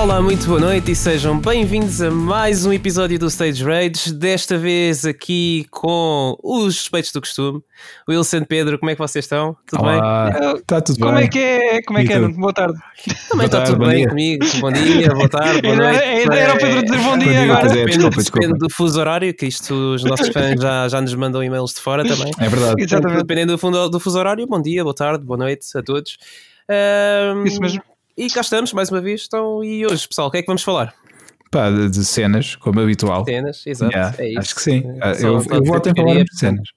Olá, muito boa noite e sejam bem-vindos a mais um episódio do Stage Rage. Desta vez aqui com os suspeitos do costume. Wilson, Pedro, como é que vocês estão? Tudo Olá. bem? Está tudo Como bem? é que é? Como é E que é? Boa tarde. Também está tarde, tudo bem dia. comigo. Bom dia, boa tarde, boa noite. era- ainda era o Pedro dizer bom dia Bom dia, agora. é, Depende, desculpa, desculpa. depende do fuso horário, que isto os nossos fãs já, já nos mandam e-mails de fora também. É verdade. Exatamente. Dependendo do, fundo- do fuso horário, bom dia, boa tarde, boa noite a todos. Ahm, Isso mesmo. E cá estamos, mais uma vez. Então, e hoje, pessoal, o que é que vamos falar? Pá, de, de cenas, como habitual. Cenas, exato. Yeah, é isso. acho que sim. Ah, Só- eu eu em que falar de cenas.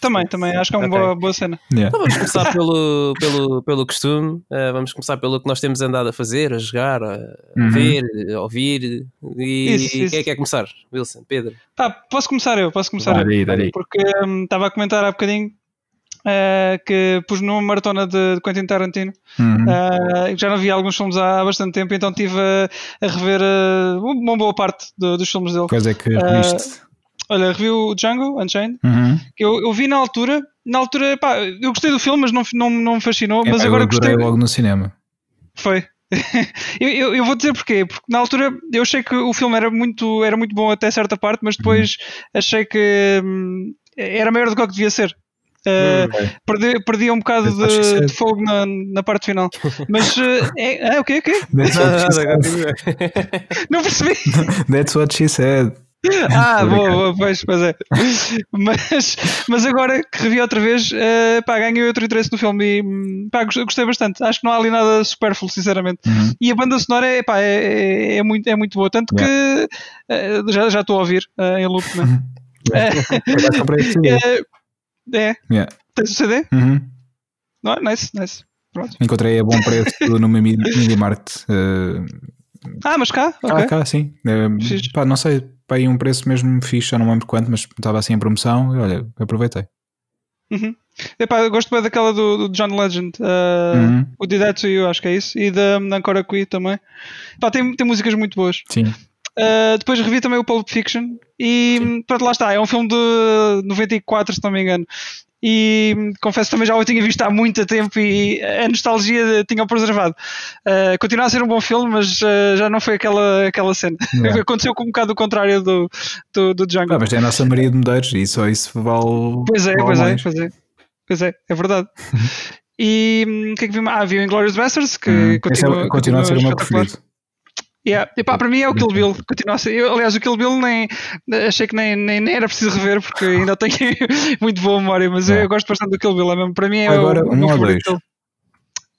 Também, também. Acho que é uma Ok. boa, boa cena. Yeah. Então vamos começar pelo, pelo, pelo costume, Uh, vamos começar pelo que nós temos andado a fazer, a jogar, a Uhum. ver, a ouvir. E Isso, isso. quem é que quer começar? Wilson, Pedro. Tá, posso começar eu, posso começar Dá eu. aí, dá aí. Porque hum, estava a comentar há bocadinho eh, que pus numa maratona de, de Quentin Tarantino. Uhum. Eh, já não vi alguns filmes há, há bastante tempo, então estive a, a rever eh, uma boa parte do- dos filmes dele. Quais é que reviste? Olha, revi o Django Unchained, Uhum. que eu, eu vi na altura. Na altura, pá, eu gostei do filme, mas não, não, não me fascinou. É, mas eu agora adorei gostei. logo no cinema. Foi. eu, eu, eu vou dizer porquê, porque na altura eu achei que o filme era muito, era muito bom até certa parte, mas depois achei que hum, era maior do que o que devia ser. Uh, perdi, perdi um bocado That's what she de, said. de fogo na, na parte final. Mas uh, é, é o quê? o quê? Não percebi. That's what she said. Ah, boa, boa, pois, pois é. Mas, mas agora que revi outra vez, uh, pá, ganhei outro interesse no filme e hum, pá, gostei, bastante. Acho que não há ali nada supérfluo, sinceramente. Uhum. E a banda sonora é, pá, é, é, é muito, é muito boa, tanto que eh, já já estou a ouvir eh, em loop. Né? É, é. Yeah. Tens o CD? Uhum. Não, é? nice, nice. Pronto. Encontrei a bom preço no meu Midi- MediaMarkt. Uh, Ah, mas cá? cá, Ok. cá, sim. Uh, pá, não sei, pá, um preço mesmo fixe, já não lembro quanto, mas estava assim em promoção e olha, aproveitei. Uhum. Epá, eu gosto bem daquela do, do John Legend, eh, Uhum. o Did That To You, acho que é isso, e da Ancora Qui também. Pá, tem, tem músicas muito boas. Sim. Uh, depois revi também o Pulp Fiction e pronto, lá está, é um filme de 94, se não me engano. E hum, confesso também já o tinha visto há muito tempo e a nostalgia tinha-o preservado. Uh, continua a ser um bom filme, mas uh, já não foi aquela, aquela cena. Yeah. Aconteceu com um bocado o contrário do, do, do Django. Ah, mas tem a nossa Maria de Medeiros e só isso vale. Pois é, vale pois é, mais. pois é. Pois é, é verdade. E hum, o que é que vi? Ah, vi o Inglourious Basterds, que Hum, continua, é- continua a ser o meu preferido. Yeah. Epá, para mim é o Kill Bill. Continua a ser. Eu, aliás, o Kill Bill nem achei que nem, nem, nem era preciso rever porque ainda tenho muito boa memória, mas eu, Yeah. eu gosto bastante do Kill Bill. É mesmo, para mim é Agora, o, um meu ou favorito.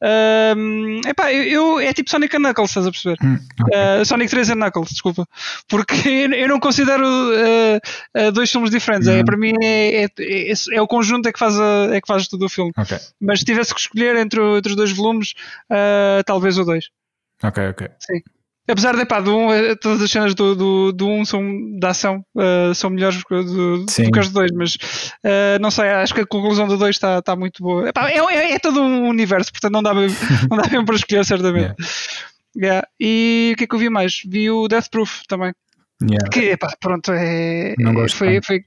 Ahm, epá, eu, eu- é tipo Sonic and Knuckles, estás a perceber? Hum, ok. Uh, Sonic 3 and Knuckles, desculpa. Porque eu, eu não considero uh, uh, dois filmes diferentes. É, Uhum. para mim é, é, é- é o conjunto é que faz, a- é que faz todo o filme. Ok, Mas se tivesse que escolher entre, entre os dois volumes, uh, talvez o dois. ok, ok. Apesar de, pá, do um, eh, todas as cenas do, do, do um são, da ação uh, são melhores do, do, que as do dois, mas uh, não sei, acho que a conclusão do dois está está muito boa. Epá, é, é, é todo um universo, portanto não dá bem, não dá bem para escolher, certamente. Yeah. E o que é que eu vi mais? Vi o Death Proof também. Yeah. Que, epá, pronto, é, gosto foi, foi,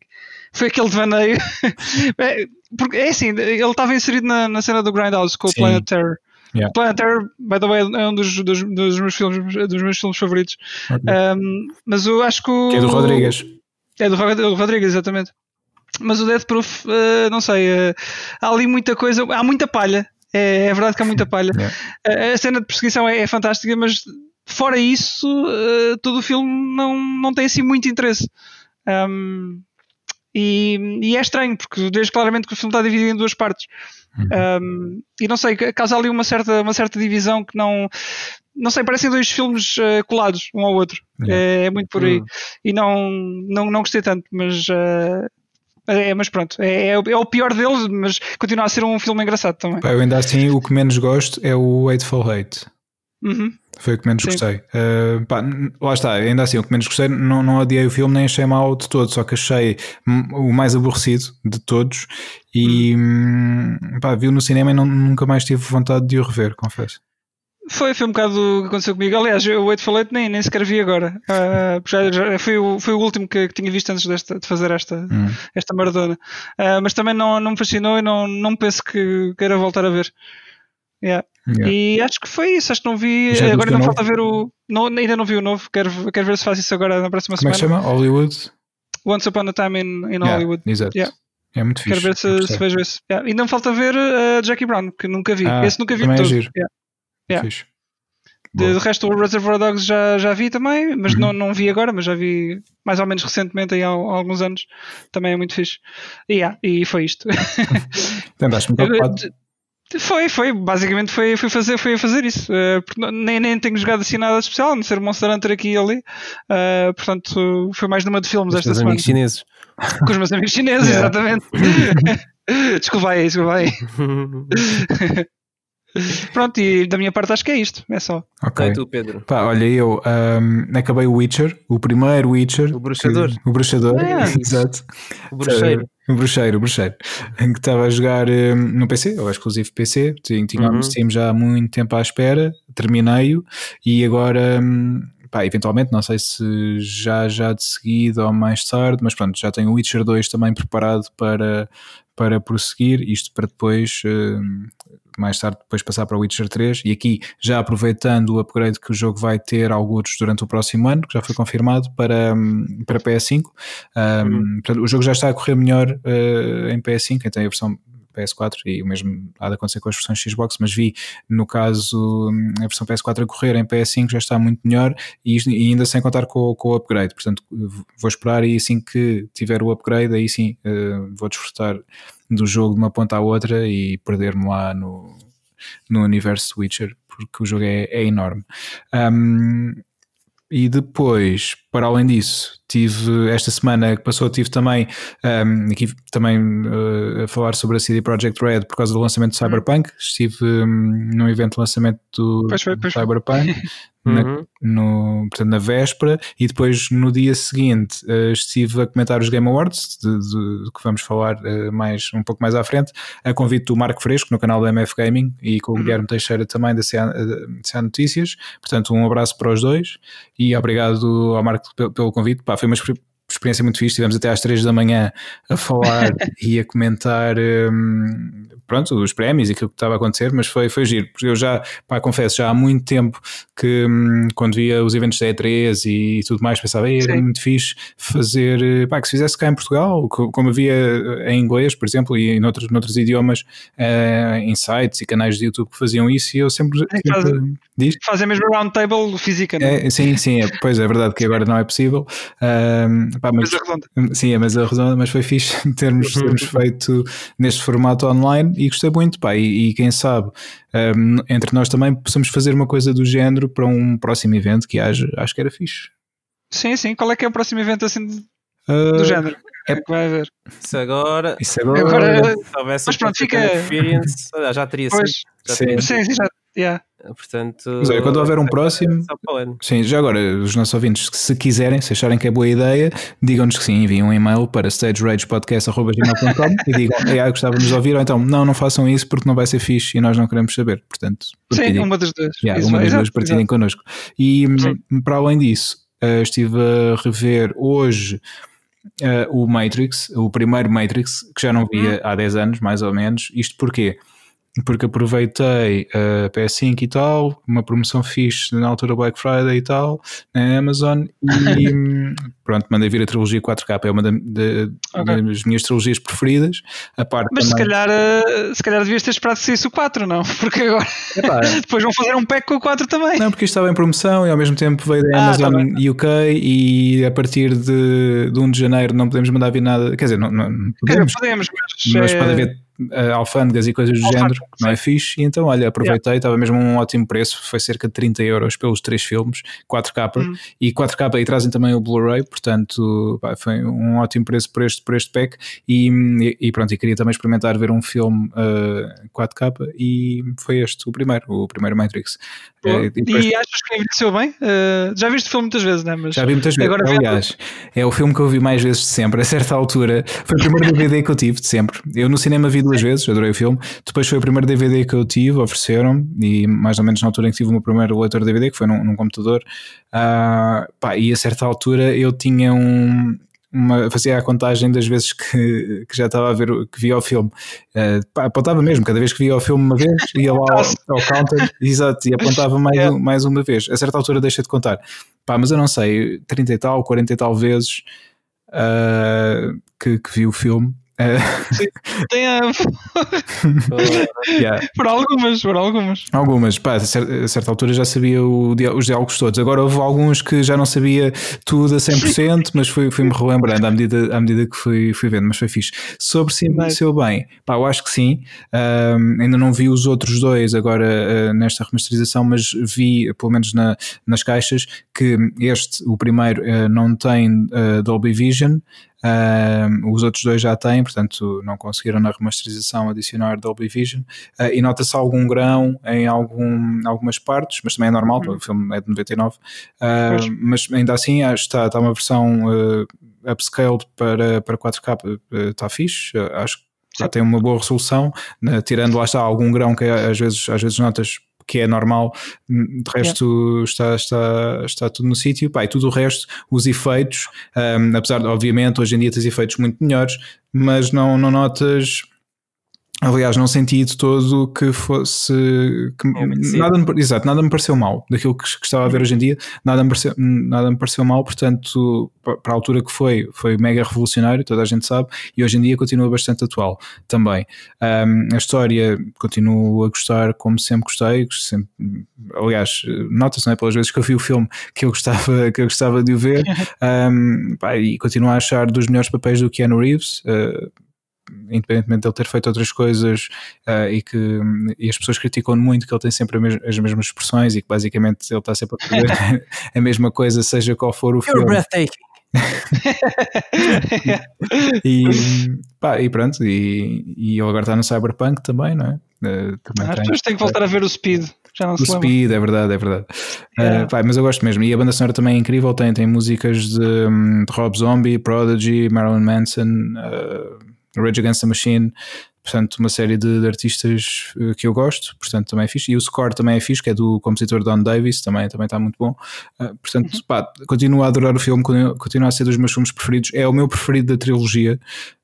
foi aquele devaneio. É, porque, é assim, ele estava inserido na, na cena do Grindhouse com o. Planet Terror. Yeah. Planet Terror, by the way, é um dos, dos, dos meus, filmes, dos meus filmes favoritos. Ok. Um, mas eu acho que o. Que é do Rodrigues. É do, do Rodrigues, exatamente. Mas o Death Proof, eh, não sei, eh, há ali muita coisa, há muita palha. É, é verdade que há muita palha. Yeah. A- A cena de perseguição é, é fantástica, mas fora isso, todo o filme não, não tem assim muito interesse. Um, e, e é estranho, porque vejo claramente que o filme está dividido em duas partes. Uhum. Um, e não sei, causa ali uma certa, uma certa divisão que não. Não sei, parecem dois filmes eh, colados um ao outro. É, é muito por aí. Hum. E não, não, não gostei tanto, mas. eh, é, mas pronto, é, é o- é o pior deles, mas continua a ser um filme engraçado também. Eu ainda assim, o que menos gosto é o Hateful Hate. Uhum. Foi o que menos Sim. gostei. Uh, pá, lá está, ainda assim, o que menos gostei, não, não odiei o filme, nem achei mal de todo, só que achei hum, o mais aborrecido de todos e hum, pá, viu no cinema e não- nunca mais tive vontade de o rever, confesso. Foi, foi um bocado o que aconteceu comigo. Aliás, eu o Wait for Late nem, nem sequer vi agora. Ah, já, já- foi, o, foi o último que, que tinha visto antes desta, de fazer esta, Hum. esta maratona. Ah, mas também não, não me fascinou e não, não penso que queira voltar a ver. Yeah. Yeah. E acho que foi isso, acho que não vi. Já agora viste ainda falta ver o. Não, ainda não vi o novo, quero, quero ver se faço isso agora na próxima Como é que se semana. chama? Hollywood? Once Upon a Time in, in Yeah, Hollywood. Exato. Yeah. É muito Quero fixe. ver se, se vejo esse. Yeah. Ainda me falta ver uh, Jackie Brown, que nunca vi. Ah, Esse nunca vi também é todo. giro. Yeah. Fixe. De, de resto, o Reservoir Dogs já, já vi também, mas Uhum. não, não vi agora, mas já vi mais ou menos recentemente, aí há, há alguns anos. Também é muito fixe. E, yeah, e foi isto. Andaste muito ocupado. Foi, foi, basicamente foi, foi, fazer, foi fazer isso. Não- nem, nem tenho jogado assim nada especial, a não ser Monster Hunter aqui e ali. Eh, portanto, foi mais numa de filmes Os esta semana. amigos chineses. Com os meus amigos chineses, exatamente. desculpa aí, desculpa aí. Pronto, e da minha parte acho que é isto, é só. Ok. Então, tu, Pedro. Pá, olha, eu ahm, acabei o Witcher, o primeiro Witcher. O bruxador. que- o bruxador, Ah. exato. O bruxeiro. O bruxeiro, o bruxeiro. Em que estava a jogar ahm, no PC, ou exclusivo PC. Tinha, tinha Uhum. já há muito tempo à espera, terminei-o e agora. ahm, Pá, eventualmente, não sei se já, já de seguida ou mais tarde, mas pronto, já tenho o Witcher 2 também preparado para, para prosseguir, isto para depois, ahm, mais tarde, depois passar para o Witcher 3. E aqui, já aproveitando o upgrade que o jogo vai ter alguns durante o próximo ano, que já foi confirmado para, para PS5. Um, portanto, o jogo já está a correr melhor uh, em PS5, quem tem a versão PS4 e o mesmo há de acontecer com as versões Xbox, mas vi no caso a versão PS4 a correr em PS5 já está muito melhor e, e ainda sem contar com, com o upgrade. Portanto, vou esperar e assim que tiver o upgrade, aí sim uh, vou desfrutar do jogo de uma ponta à outra e perder-me lá no, no universo Witcher, porque o jogo é, é enorme. Um, e depois, para além disso, tive esta semana que passou, tive também um, aqui também uh, a falar sobre a CD Projekt Red por causa do lançamento do Cyberpunk. Estive um, num evento de lançamento do, Pois foi, do pois foi. Cyberpunk. na, Uhum. no, portanto, na véspera e depois no dia seguinte eh, estive a comentar os Game Awards de, de- de que vamos falar eh, mais, um pouco mais à frente a convite do Marco Fresco no canal da MF Gaming e com o Guilherme Teixeira também da CA, CA Notícias. Portanto um abraço para os dois e obrigado ao Marco pe- pelo convite. Pá, foi uma experiência muito fixe, estivemos até às 3 da manhã a falar e a comentar hum, pronto, os prémios e aquilo que estava a acontecer, mas foi, foi giro, porque eu já, pá, confesso, já há muito tempo que hum, quando via os eventos da E3 e tudo mais, pensava, "Ei, era muito fixe fazer, eh, pá, que se fizesse cá em Portugal, co- como havia em inglês, por exemplo, e em outros, noutros idiomas, eh, em sites e canais de YouTube que faziam isso, e eu sempre, É faz- sempre diz? Fazem mesmo round table física, não é? É, sim, sim, é, pois é verdade que agora não é possível. Ahm, pá, mas, Mesa redonda. sim, é mesa redonda, mas foi fixe termos, Uhum. termos feito neste formato online e gostei muito. Pá, e, e quem sabe, ahm, entre nós também possamos fazer uma coisa do género para um próximo evento que haja, acho que era fixe. Sim, sim. Qual é que é o próximo evento assim do Ah, género? é- É que vai haver. Isso agora. isso agora. Agora, Mas um pronto, fica- experience, ah, já teria Pois, sido. Já sim. teria sim, sim, já. Yeah. Portanto. Mas olha, quando houver um próximo-. Sim, já agora, os nossos ouvintes, se quiserem, se acharem que é boa ideia, digam-nos que sim, enviem um e-mail para stageragepodcast.gmail.com e digam, "Ei, ah, gostávamos de ouvir, ou então, não, não façam isso porque não vai ser fixe e nós não queremos saber. Portanto, Sim, uma das duas. Yeah, uma das exato, duas partilhem connosco. E hum, para além disso, eh, estive a rever hoje eh, o Matrix, o primeiro Matrix, que já não via há 10 anos, mais ou menos. Isto porquê? Porque aproveitei a PS5 e tal, uma promoção fixe na altura Black Friday e tal, na Amazon, e hum, pronto, mandei vir a trilogia 4K, é uma da- da- Ok. das minhas trilogias preferidas. A parte Mas se também- calhar, eh, se calhar devias ter esperado que saísse o 4, não? Porque agora Epá, depois vão fazer um pack com o 4 também. Não, porque isto estava em promoção e ao mesmo tempo veio da Ah, Amazon tá bem. UK e a partir de, de 1 de janeiro não podemos mandar vir nada. Quer dizer, não, não- Quer dizer, podemos, podemos, mas, mas eh, pode haver eh, alfândegas e coisas do género, não é fixe. E então, olha, aproveitei, estava mesmo um ótimo preço, foi cerca de 30 euros pelos três filmes, 4K. Hum. E 4K e trazem também o Blu-ray, portanto, pá, foi um ótimo preço por este, por este pack. E, e- pronto, e queria também experimentar ver um filme eh, 4K e foi este, o primeiro, o primeiro Matrix. Eh, e depois- E achas que envelheceu bem? Eh, já viste o filme muitas vezes, não é? Mas Já vi muitas vezes. Agora Aliás, é o filme que eu vi mais vezes de sempre. A certa altura, foi o primeiro DVD que eu tive de sempre. Eu no cinema vi duas vezes, adorei o filme. Depois foi o primeiro DVD que eu tive, ofereceram e mais ou menos na altura em que tive o meu primeiro leitor DVD, que foi num, num computador. Ah, pá, e a certa altura eu tinha um. Uma, fazia a contagem das vezes que, que já estava a ver, que via o filme. Uh, apontava mesmo, cada vez que via o filme uma vez, ia lá ao, ao counter, exato, e apontava mais, yeah. mais uma vez. A certa altura deixa de contar. Pá, mas eu não sei, 30 e tal, 40 e tal vezes uh, que, que vi o filme tem a... yeah. Por algumas, por algumas. Algumas, pá, a certa altura já sabia o, os diálogos todos. Agora houve alguns que já não sabia tudo a 100%, mas fui-me fui relembrando à medida, à medida que fui, fui vendo, mas foi fixe. Sobre se envelheceu bem, pá, eu acho que sim. Um, ainda não vi os outros dois agora uh, nesta remasterização, mas vi, pelo menos na, nas caixas, que este, o primeiro, uh, não tem uh, Dolby Vision. Uh, os outros dois já têm, portanto não conseguiram na remasterização adicionar Dolby Vision. Uh, e nota-se algum grão em algum, algumas partes, mas também é normal, uhum. o filme é de 99 uh, ah, mas ainda assim está, está uma versão upscaled para, para 4K está fixe, acho que já tem uma boa resolução, né, tirando lá está algum grão que às vezes, às vezes notas que é normal, de resto yeah. está, está, está tudo no sítio, e tudo o resto, os efeitos, um, apesar de, obviamente, hoje em dia tens efeitos muito melhores, mas não, não notas Aliás, não senti de todo que fosse. Que é nada, me, exato, nada me pareceu mal daquilo que, que, estava a ver hoje em dia, nada me pareceu, nada me pareceu mal, portanto, para a altura que foi, foi mega revolucionário, toda a gente sabe, e hoje em dia continua bastante atual também. Um, a história continuo a gostar como sempre gostei, sempre, aliás, nota-se é, pelas vezes que eu vi o filme que eu gostava, que eu gostava de o ver, um, pá, e continuo a achar dos melhores papéis do Keanu Reeves. Uh, independentemente de ele ter feito outras coisas uh, e que e as pessoas criticam muito que ele tem sempre as mesmas expressões e que basicamente ele está sempre a fazer a mesma coisa, seja qual for o You're filme. breathtaking. e, pá, e pronto, e, e ele agora está no Cyberpunk também, não é? Uh, também As pessoas têm que voltar a ver o Speed. Já não o se Speed, é verdade, é verdade. Yeah. Uh, pá, mas eu gosto mesmo. E a banda sonora também é incrível. Tem, tem músicas de, hum, de Rob Zombie, Prodigy, Marilyn Manson. Uh, Rage Against the Machine, portanto, uma série de, de, artistas uh, que eu gosto, portanto, também é fixe. E o score também é fixe, que é do compositor Don Davis, também, também está muito bom. Uh, portanto, uhum. pá, continuo a adorar o filme, continua a ser dos meus filmes preferidos. É o meu preferido da trilogia.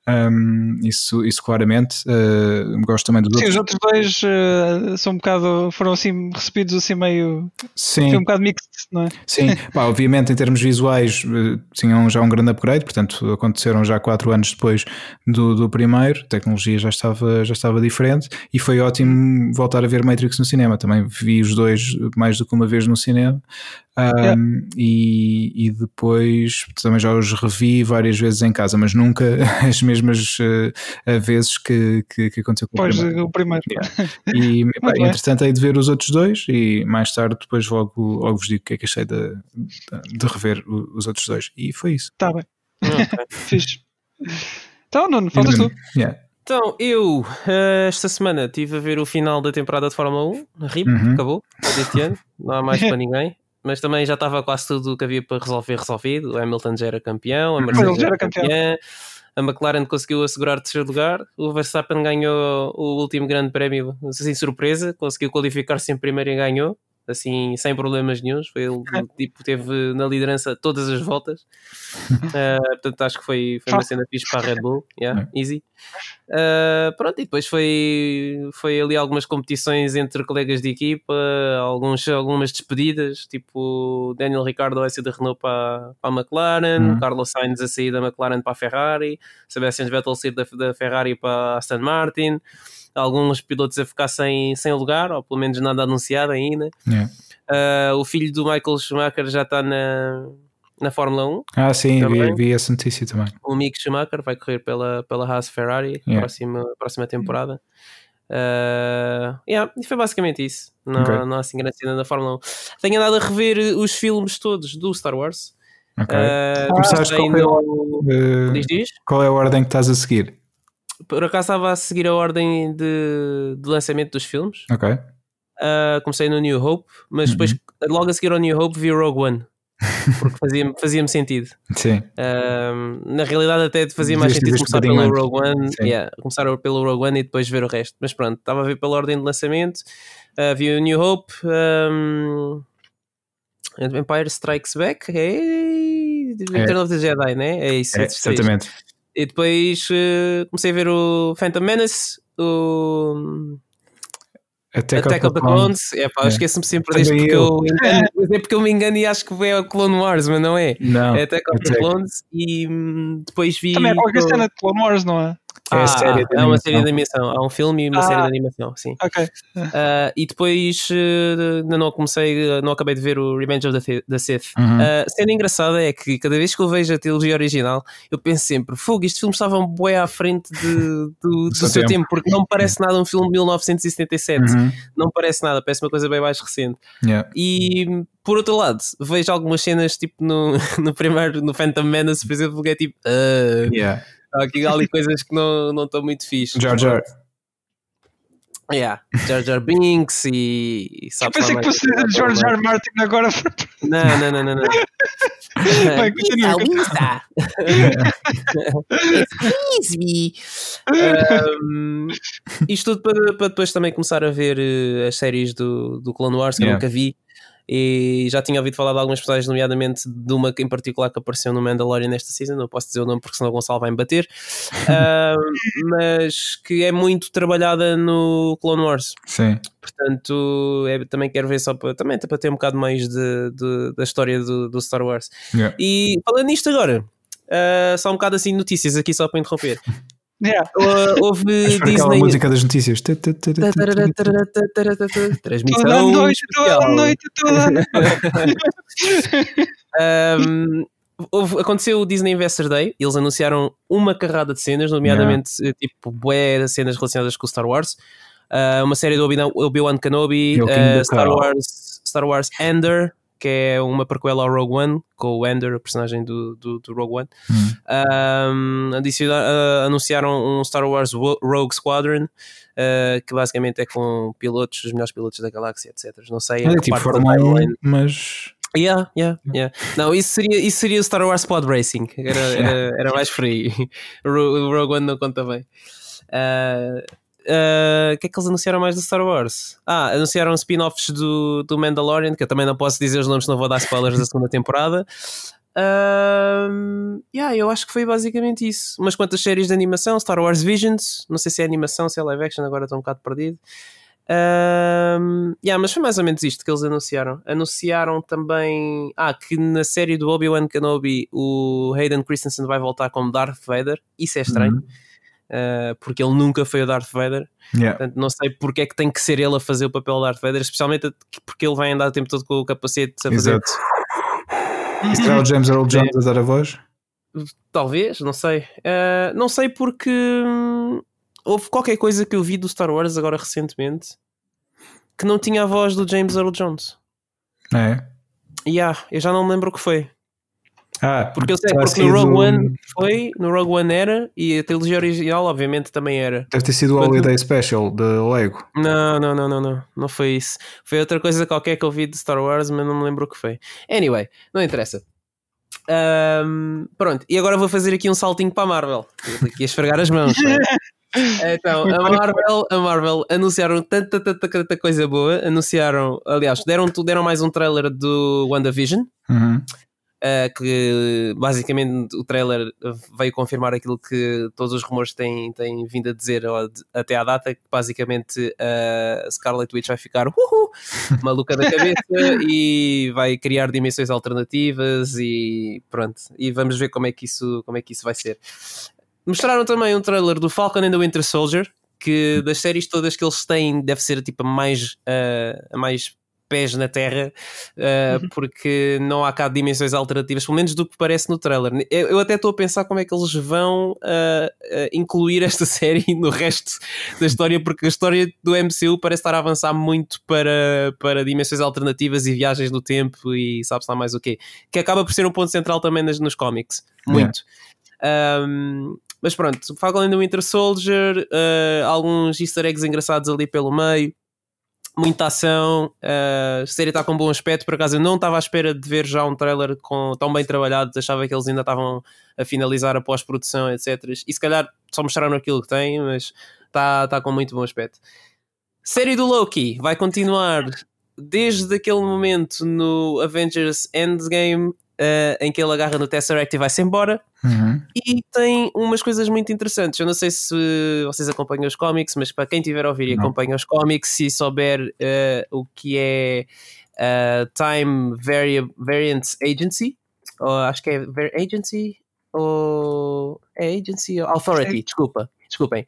Um, isso, isso claramente. Uh, gosto também dos Sim, outros. os outros dois uh, são um bocado, foram assim recebidos assim meio. Sim. Um bocado mixed, não é? Sim, pá, obviamente em termos visuais uh, tinham já um grande upgrade, portanto aconteceram já quatro anos depois do, do primeiro, a tecnologia já estava, já estava diferente e foi ótimo voltar a ver Matrix no cinema. Também vi os dois mais do que uma vez no cinema. Um, yeah. e, e, depois também já os revi várias vezes em casa, mas nunca as mesmas uh, vezes que, que, que, aconteceu com pois, o primeiro. O primeiro. Yeah. E entretanto hei de ver os outros dois e mais tarde depois logo, logo vos digo o que é que achei de, de, de rever os outros dois. E foi isso. Está bem. Okay. Fixe. Então, Nuno, faltas tu. Yeah. Então, eu uh, esta semana estive a ver o final da temporada de Fórmula 1, RIP, uhum. acabou, deste ano, não há mais para ninguém mas também já estava quase tudo o que havia para resolver resolvido. O Hamilton já era campeão, a Mercedes já era campeã, a McLaren conseguiu assegurar o terceiro lugar, o Verstappen ganhou o último grande prémio, assim surpresa, conseguiu qualificar-se em primeiro e ganhou assim, sem problemas nenhums. Foi ele, tipo, teve na liderança todas as voltas. Uh, portanto, acho que foi, foi uma cena fixe para a Red Bull. Yeah, easy. Uh, pronto, e depois foi, foi ali algumas competições entre colegas de equipa, alguns, algumas despedidas, tipo Daniel Ricardo a sair da Renault para, para a McLaren, uhum. Carlos Sainz a sair da McLaren para a Ferrari, Sebastian Vettel a sair da, da Ferrari para a Aston Martin alguns pilotos a ficar sem, sem lugar, ou pelo menos nada anunciado ainda. Yeah. Uh, o filho do Michael Schumacher já está na, na Fórmula 1. Ah, sim, vi, vi essa notícia também. O Mick Schumacher vai correr pela, pela Haas Ferrari yeah. próxima, próxima temporada. Uh, yeah, e foi basicamente isso. Não, okay. não há assim grande cena da Fórmula 1. Tenho andado a rever os filmes todos do Star Wars. Ok. Uh, Começaste qual, é no... uh, diz, diz? qual é a ordem que estás a seguir? Por acaso estava a seguir a ordem de, de lançamento dos filmes. Ok. Uh, comecei no New Hope, mas depois, uhum. logo a seguir ao New Hope, vi o Rogue One. Porque fazia-me fazia sentido. Sim. Uh, na realidade, até fazia mais sentido começar pelo antes. Rogue One, yeah, começar pelo Rogue One e depois ver o resto. Mas pronto, estava a ver pela ordem de lançamento. Uh, vi o New Hope, um, Empire Strikes Back. Hey, Return of the Jedi, né? É isso. É, exatamente. E depois eh, comecei a ver o Phantom Menace, o Attack, Attack of the Clones. É pá, É. esqueço-me sempre deste porque eu. eu, é porque eu me engano e acho que é o Clone Wars, mas não é. Não, É Attack of the Attack. Clones e hum, depois vi. Também é qualquer o- cena de Clone Wars, não é? É a Ah, série de é uma série de animação. Há um filme e uma Ah. série de animação, sim. Ok. Ah, e depois ainda não comecei, eh, não acabei de ver o Revenge of the, Sith. Uhum. A cena engraçada é que cada vez que eu vejo a trilogia original, eu penso sempre: fogo, este filme estava um bué à frente de- do, do seu seu tempo. tempo, porque não me parece nada um filme de 1977. Uhum. Não parece nada, parece uma coisa bem mais recente. Yeah. E por outro lado, vejo algumas cenas tipo no, no primeiro, no Phantom Menace, por exemplo, que é tipo. ah, Yeah. Há aqui há ali coisas que não não estão muito fixe. Jar Jar. Yeah, Jar Jar Binks e. e Eu pensei que fosse George mais- R. R. Martin agora. Não, não, não, não. não. Vai, continua. Lisa, Excuse me. Um, isto tudo para, para depois também começar a ver eh, as séries do, do Clone Wars que eu Yeah. nunca vi. E já tinha ouvido falar de algumas personagens, nomeadamente de uma em particular que apareceu no Mandalorian nesta season. Não posso dizer o nome porque senão o Gonçalo vai me bater. Um, mas que é muito trabalhada no Clone Wars. Sim. Portanto, é- também quero ver só para, também para ter um bocado mais de, de- da história do, do Star Wars. Yeah. E falando nisto agora, ah, só um bocado assim de notícias aqui só para interromper. Yeah. Ah, houve para aquela Disney. música das notícias. Transmissão Toda a noite, toda a noite, toda a noite. Um, houve- aconteceu o Disney Investor Day, eles anunciaram uma carrada de cenas, nomeadamente eh, tipo bué cenas relacionadas com o Star Wars. Uh, uma série do Obi- Obi-Wan Kenobi, E o King uh, Star. Wars, Star Wars Ender, que é uma prequela ao Rogue One, com o Ender, o personagem do, do, do Rogue One. Um, adiciona- uh, anunciaram um Star Wars Rogue Squadron, uh, que basicamente é com pilotos, os melhores pilotos da galáxia, etc. Não sei, É que tipo Fórmula 1, timeline. mas. Yeah, yeah, yeah. Não, isso seria, isso seria o Star Wars Pod Racing. Era, era, era mais por aí. O Ro- o Rogue One não conta bem. Ah, ah, O que é que eles anunciaram mais do Star Wars? Ah, anunciaram spin-offs do, do Mandalorian, que eu também não posso dizer os nomes, não vou dar spoilers da segunda temporada. Um, yeah, eu acho que foi basicamente isso. Umas quantas séries de animação, Star Wars Visions, não sei se é animação, se é live action, agora estou um bocado perdido. Um, yeah, mas foi mais ou menos isto que eles anunciaram. Anunciaram também ah, que na série do Obi-Wan Kenobi o Hayden Christensen vai voltar como Darth Vader. Isso é estranho, uh, porque ele nunca foi o Darth Vader. Yeah. Portanto, não sei porque é que tem que ser ele a fazer o papel de Darth Vader, especialmente porque ele vai andar o tempo todo com o capacete a fazer. Exato. Será o James Earl Jones a dar a voz? Talvez, não sei. Uh, não sei porque hum, houve qualquer coisa que eu vi do Star Wars agora recentemente que não tinha a voz do James Earl Jones. É. Yeah, eu já não me lembro o que foi. Ah, Porque eu sei porque no Rogue sido- One foi, no Rogue One era e a trilogia original obviamente também era. Deve ter sido o Holiday Special de Lego. Não, não, não, não, não. Não foi isso. Foi outra coisa qualquer que eu vi de Star Wars, mas não me lembro o que foi. Anyway, não interessa. Ahm, pronto, e agora vou fazer aqui um saltinho para a Marvel. Estou aqui a esfregar as mãos. é? Então, a Marvel, a Marvel anunciaram tanta, tanta, tanta coisa boa. Anunciaram, aliás, deram, deram mais um trailer do WandaVision. Uhum. Uh, que basicamente o trailer veio confirmar aquilo que todos os rumores têm, têm vindo a dizer de- até à data, que basicamente a Scarlet Witch vai ficar maluca da cabeça e vai criar dimensões alternativas e pronto, e vamos ver como é que isso, como é que isso vai ser. Mostraram também um trailer do Falcon and the Winter Soldier, que das séries todas que eles têm deve ser tipo a mais, uh, a mais pés na terra, uh, porque não há cá dimensões alternativas, pelo menos do que parece no trailer. Eu, eu até estou a pensar como é que eles vão uh, uh, incluir esta série no resto da história, porque a história do MCU parece estar a avançar muito para, para dimensões alternativas e viagens no tempo e sabe-se lá mais o quê, que acaba por ser um ponto central também nas, nos cómics, muito. Um, mas pronto, Falcon and the Winter Soldier, alguns easter eggs engraçados ali pelo meio, muita ação, a série está com bom aspecto, por acaso eu não estava à espera de ver já um trailer com, tão bem trabalhado, achava que eles ainda estavam a finalizar a pós-produção, etc. E se calhar só mostraram aquilo que têm, mas está tá com muito bom aspecto. Série do Loki vai continuar desde aquele momento no Avengers Endgame uh, em que ele agarra no Tesseract e vai-se embora. Uhum. E tem umas coisas muito interessantes. Eu não sei se vocês acompanham os cómics, mas para quem tiver a ouvir e acompanha os cómics e souber uh, o que é uh, Time Vari Variant Agency, ou acho que é Agency ou é Agency ou Authority, desculpa. Desculpem.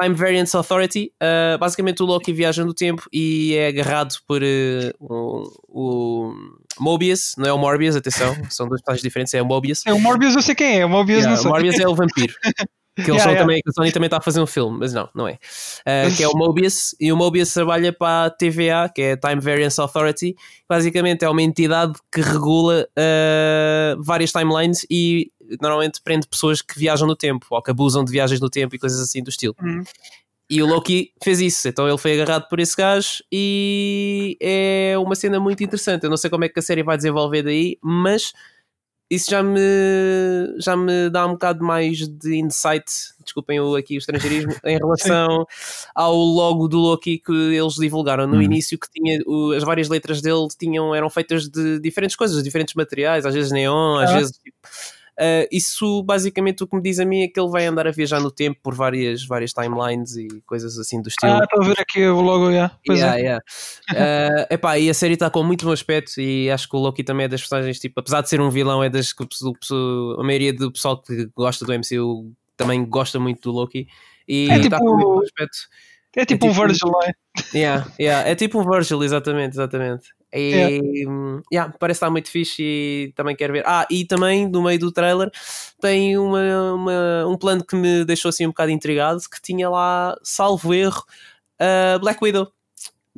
Time Variance Authority. uh, basicamente, o Loki viaja no tempo e é agarrado por uh, o, o Mobius, não é o Morbius, atenção, são dois personagens diferentes, é o Mobius. É, o Morbius eu sei quem é, o Morbius Yeah, não sei. o Morbius é o vampiro. Que eles Yeah, são yeah. também, que a Sony também está a fazer um filme, mas não, não é. Uh, que é o Mobius, e o Mobius trabalha para a TVA, que é a Time Variance Authority. Basicamente é uma entidade que regula uh, várias timelines e normalmente prende pessoas que viajam no tempo, ou que abusam de viagens no tempo e coisas assim do estilo. Hum. E o Loki fez isso, então ele foi agarrado por esse gajo e é uma cena muito interessante. Eu não sei como é que a série vai desenvolver daí, mas isso já me, já me dá um bocado mais de insight, desculpem o, aqui o estrangeirismo, em relação ao logo do Loki que eles divulgaram no Hum. início, que tinha o- as várias letras dele tinham, eram feitas de diferentes coisas, diferentes materiais, às vezes neon, às Ah. vezes tipo, Uh, isso basicamente o que me diz a mim é que ele vai andar a viajar no tempo por várias, várias timelines e coisas assim do estilo. Ah, estou a ver aqui o logo, yeah. Pois Yeah, é. yeah. Uh, epá, e a série está com muito bom aspecto e acho que o Loki também é das personagens, tipo, apesar de ser um vilão, é das que a maioria do pessoal que gosta do MCU também gosta muito do Loki e É está tipo- com muito bom aspecto. É tipo É um tipo- Virgil, não é? Yeah, yeah, É tipo um Virgil, exatamente, exatamente. E hum, yeah, parece estar muito fixe e também quero ver. Ah, e também no meio do trailer tem uma, uma- um plano que me deixou assim um bocado intrigado que tinha lá, salvo erro, a Black Widow.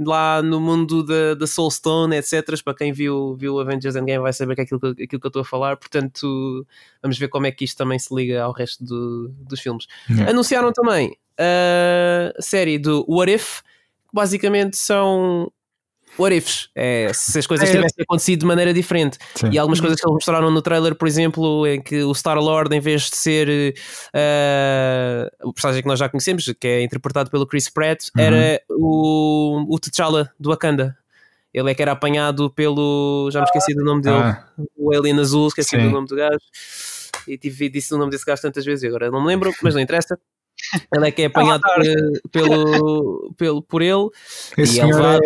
Lá no mundo da, da Soulstone, etc. Para quem viu, viu Avengers Endgame vai saber que é aquilo, que, aquilo que eu estou a falar. Portanto, vamos ver como é que isto também se liga ao resto do- dos filmes. Yeah. Anunciaram também a série do What If, que basicamente são what ifs. É, se as coisas É. tivessem acontecido de maneira diferente. Sim. E algumas coisas que eles mostraram no trailer, por exemplo, em que o Star-Lord, em vez de ser eh, o personagem que nós já conhecemos, que é interpretado pelo Chris Pratt, Uhum. era o, o T'Challa do Wakanda. Ele é que era apanhado pelo. Já me esqueci do nome dele. Ah, O Alien Azul, esqueci Sim. do nome do gajo. E tive, disse o nome desse gajo tantas vezes e agora não me lembro, mas não interessa. Ele é que é apanhado por, pelo, pelo, por ele. esse, E ele senhor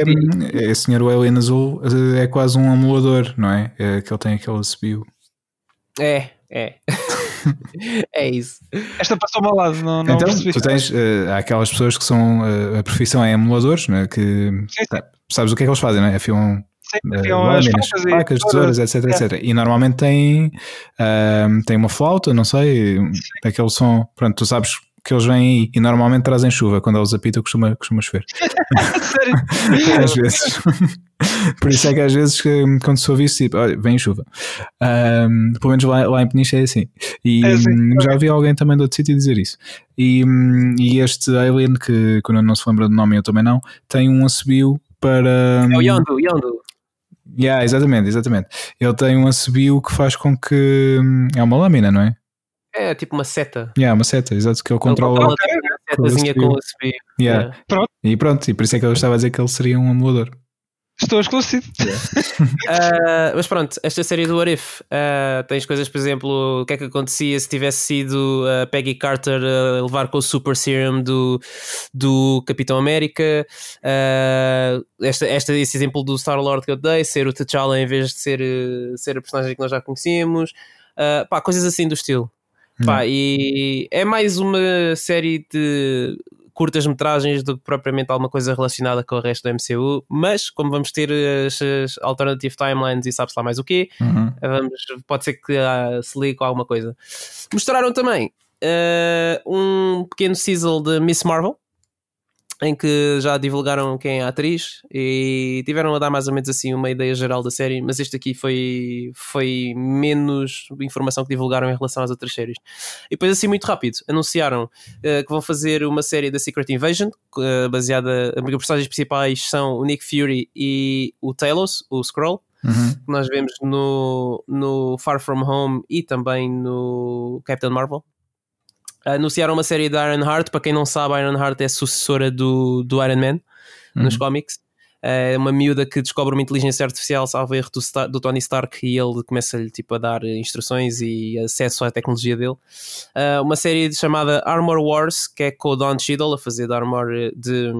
é, esse senhor, o Alien Azul, é quase um amulador, não é? É que ele tem aquele subiu. É, é. é isso. Esta passou-me ao lado, não, não então, percebi. tu tens eh, há aquelas pessoas que são eh, a profissão é emuladores, né? que Sim, tá, sabes o que é que eles fazem, né? Afiam Sim, eh, tinham as lâminas, facas e facas, tesouras, etc, etc. E normalmente tem, ahm, tem uma flauta, não sei, aquele som. Pronto, tu sabes que eles vêm aí e normalmente trazem chuva. Quando eles apitam, costuma, costuma chover. Sério? às vezes. Por isso é que às vezes quando se ouve isso, tipo, olha, vem chuva. Ahm, pelo menos lá, lá em Peniche é assim. E É assim, hum, já vi alguém também de outro sítio dizer isso. E, hum, e este Alien, que quando não se lembra do nome, eu também não, tem um assobio para. É o hum, Yondu, Yondu. Yeah, exatamente, exatamente. Ele tem um assobio que faz com que. É uma lâmina, não é? É tipo uma seta. Yeah, uma seta, exato, que ele Ele controla. controla a setazinha com o subir. Yeah. E pronto, e por isso é que eu estava a dizer que ele seria um amulador. Estou esclarecido. Uh, mas pronto, esta série do What If uh, tens coisas, por exemplo, o que é que acontecia se tivesse sido a Peggy Carter a levar com o Super Serum do, do Capitão América. Uh, esta, esta, esse exemplo do Star-Lord que eu dei, ser o T'Challa em vez de ser, uh, ser a personagem que nós já conhecemos. Uh, pá, coisas assim do estilo. Pá, e é mais uma série de curtas metragens do que propriamente alguma coisa relacionada com o resto do MCU, mas como vamos ter as, as alternative timelines e sabe-se lá mais o quê, Uhum. vamos, pode ser que ah, se ligue com alguma coisa. Mostraram também ah, um pequeno sizzle de Miss Marvel, em que já divulgaram quem é a atriz e tiveram a dar mais ou menos assim uma ideia geral da série, mas este aqui foi, foi menos informação que divulgaram em relação às outras séries. E depois assim muito rápido, anunciaram eh, que vão fazer uma série da Secret Invasion, eh, baseada, os personagens principais são o Nick Fury e o Talos, o Skrull, Uhum. que nós vemos no, no Far From Home e também no Captain Marvel. Anunciaram uma série da Ironheart, para quem não sabe, a Ironheart é a sucessora do, do Iron Man nos Uhum. cómics. É uma miúda que descobre uma inteligência artificial, salvo erro, do, do Tony Stark e ele começa-lhe tipo, a dar instruções e acesso à tecnologia dele. Uh, uma série chamada Armor Wars, que é com o Don Cheadle a fazer de Armor de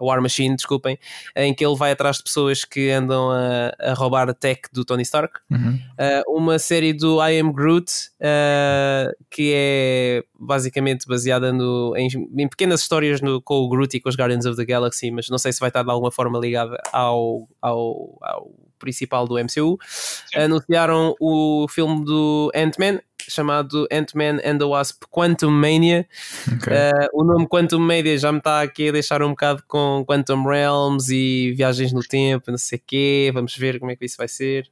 War Machine, desculpem, em que ele vai atrás de pessoas que andam a, a roubar a tech do Tony Stark. Uhum. Uh, uma série do I Am Groot, uh, que é basicamente baseada no, em, em, pequenas histórias no, com o Groot e com os Guardians of the Galaxy, mas não sei se vai estar de alguma forma ligada ao, ao, ao principal do MCU. Sim. Anunciaram o filme do Ant-Man, chamado Ant-Man and the Wasp Quantum Mania. Okay. Uh, o nome Quantum Mania já me está aqui a deixar um bocado com Quantum Realms e viagens no tempo, não sei o quê. Vamos ver como é que isso vai ser.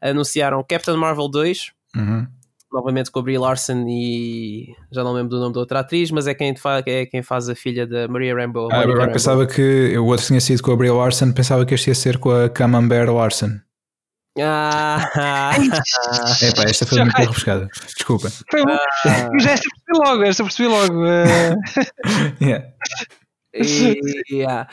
Anunciaram Captain Marvel 2. Uhum. Novamente com a Brie Larson e já não lembro do nome da outra atriz, mas é quem, faz, é quem faz a filha da Maria Rambo. Ah, agora pensava que o outro tinha sido com a Brie Larson, pensava que este ia ser com a Camembert Larson. Ah, é pá, esta foi muito rebuscada. Desculpa. Foi um... ah. Mas esta percebi logo, esta percebi logo. Uh... yeah. yeah.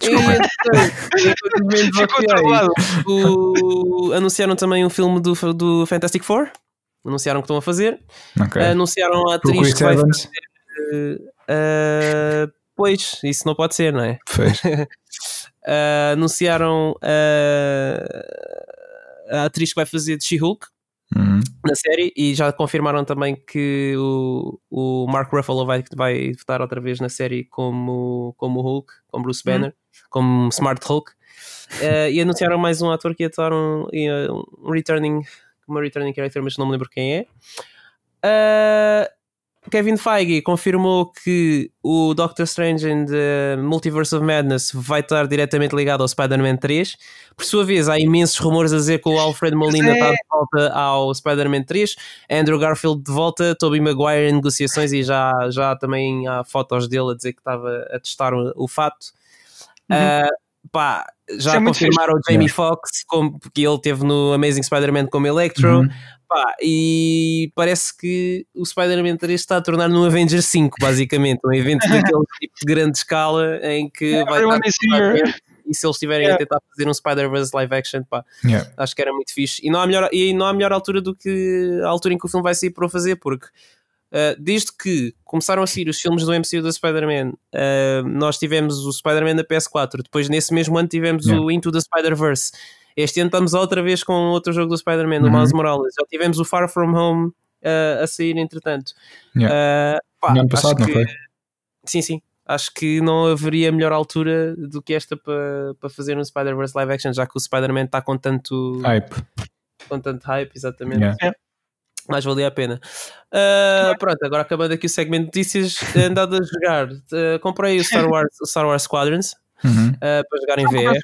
Desculpa. E, o, anunciaram também um filme do, do Fantastic Four. Anunciaram que estão a fazer. Okay. Anunciaram a atriz que vai Evans. fazer. Uh, pois, isso não pode ser, não é? Pois. Uh, anunciaram uh, a atriz que vai fazer de She-Hulk uhum. na série e já confirmaram também que o, o Mark Ruffalo vai, vai estar outra vez na série como, como Hulk, como Bruce uhum. Banner, uhum. como Smart Hulk. Uh, e anunciaram mais um ator que ia estar um, um returning, uma returning character, mas não me lembro quem é. Uh, Kevin Feige confirmou que o Doctor Strange in the Multiverse of Madness vai estar diretamente ligado ao Spider-Man 3. Por sua vez, há imensos rumores a dizer que o Alfred Molina está de volta ao Spider-Man 3, Andrew Garfield de volta, Tobey Maguire em negociações e já, já também há fotos dele a dizer que estava a testar o, o fato. Uhum. Uh, pá, já é confirmaram o Jamie Foxx, porque ele teve no Amazing Spider-Man como Electro. Uhum. Pá, e parece que o Spider-Man 3 está a tornar no Avengers 5, basicamente, um evento daquele tipo de grande escala em que yeah, vai estar e se eles estiverem yeah. a tentar fazer um Spider-Verse live action, pá, yeah. acho que era muito fixe. E não, há melhor, e não há melhor altura do que a altura em que o filme vai sair para o fazer, porque uh, desde que começaram a sair os filmes do MCU do Spider-Man, uh, nós tivemos o Spider-Man da PS4, depois nesse mesmo ano tivemos yeah. o Into the Spider-Verse este ano estamos outra vez com outro jogo do Spider-Man, do uhum. Miles Morales. Já tivemos o Far From Home uh, a sair, entretanto. Yeah. Uh, pá, no ano passado, não que... foi? Sim, sim. Acho que não haveria melhor altura do que esta para, para fazer um Spider-Verse live action, já que o Spider-Man está com tanto hype. Com tanto hype, exatamente. Yeah. É. Mais valia a pena. Uh, pronto, agora acabando aqui o segmento de notícias, andado a jogar. Uh, comprei o Star Wars, o Star Wars Squadrons uhum. uh, para jogar em VR.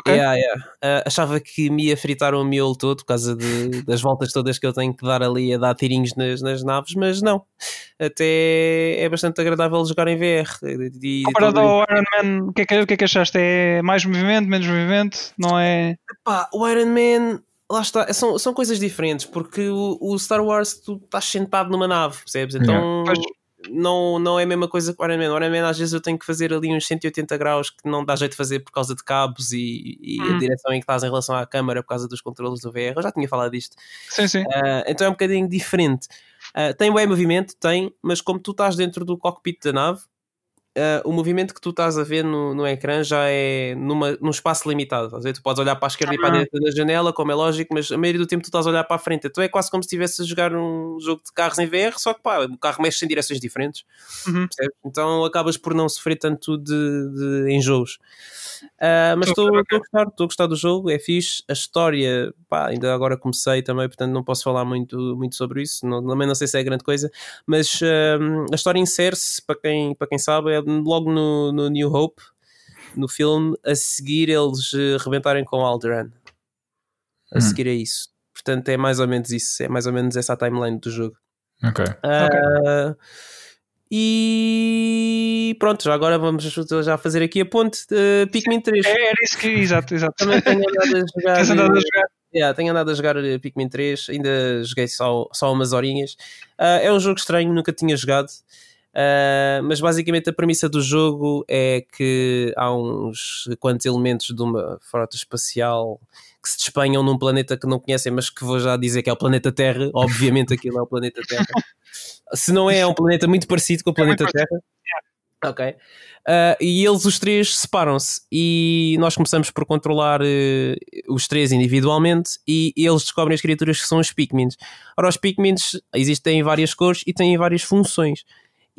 Okay. Yeah, yeah. Uh, achava que me ia fritar o miolo todo por causa de, das voltas todas que eu tenho que dar ali a dar tirinhos nas, nas naves, mas não. Até é bastante agradável jogar em VR. E, Comparado ao Iron Man, o que, é que, que é que achaste? É mais movimento, menos movimento? Não é. Epá, o Iron Man lá está, são, são coisas diferentes, porque o, o Star Wars tu estás sentado numa nave, percebes? Então yeah não, não é a mesma coisa que o Iron Man. O Iron Man às vezes eu tenho que fazer ali uns 180 graus que não dá jeito de fazer por causa de cabos e, e hum. a direção em que estás em relação à câmara por causa dos controles do VR. Eu já tinha falado disto. Sim, sim. Uh, então é um bocadinho diferente. Uh, tem bem movimento, tem, mas como tu estás dentro do cockpit da nave, uh, o movimento que tu estás a ver no, no ecrã já é numa, num espaço limitado. Às vezes tu podes olhar para a esquerda e para a direita da janela, como é lógico, mas a maioria do tempo tu estás a olhar para a frente. Então é quase como se estivesse a jogar um jogo de carros em VR, só que pá, o carro mexe em direções diferentes. Uhum. Então acabas por não sofrer tanto de, de enjoos. Uh, mas estou a gostar, estou a gostar do jogo, é fixe. A história, pá, ainda agora comecei também, portanto não posso falar muito, muito sobre isso. Não, também não sei se é grande coisa, mas uh, a história insere-se, para quem, para quem sabe, é logo no, no New Hope, no filme, a seguir eles uh, rebentarem com Alderaan. A hum. seguir a isso. Portanto, é mais ou menos isso, é mais ou menos essa a timeline do jogo. Ok. Uh, okay. E pronto, já agora vamos já fazer aqui a ponte de Pikmin 3. É, era isso que, exato, exato. Também tenho andado a jogar. Tens andado a jogar? Yeah, tenho andado a jogar Pikmin 3, ainda joguei só, só umas horinhas. Uh, é um jogo estranho, nunca tinha jogado. Uh, mas basicamente a premissa do jogo é que há uns quantos elementos de uma frota espacial que se despenham num planeta que não conhecem, mas que vou já dizer que é o planeta Terra. Obviamente aquilo é o planeta Terra. se não é, é um planeta muito parecido com o planeta Terra. Ok. Uh, e eles, os três, separam-se. E nós começamos por controlar uh, os três individualmente. E eles descobrem as criaturas que são os Pikmins. Ora, os Pikmins existem em várias cores e têm várias funções.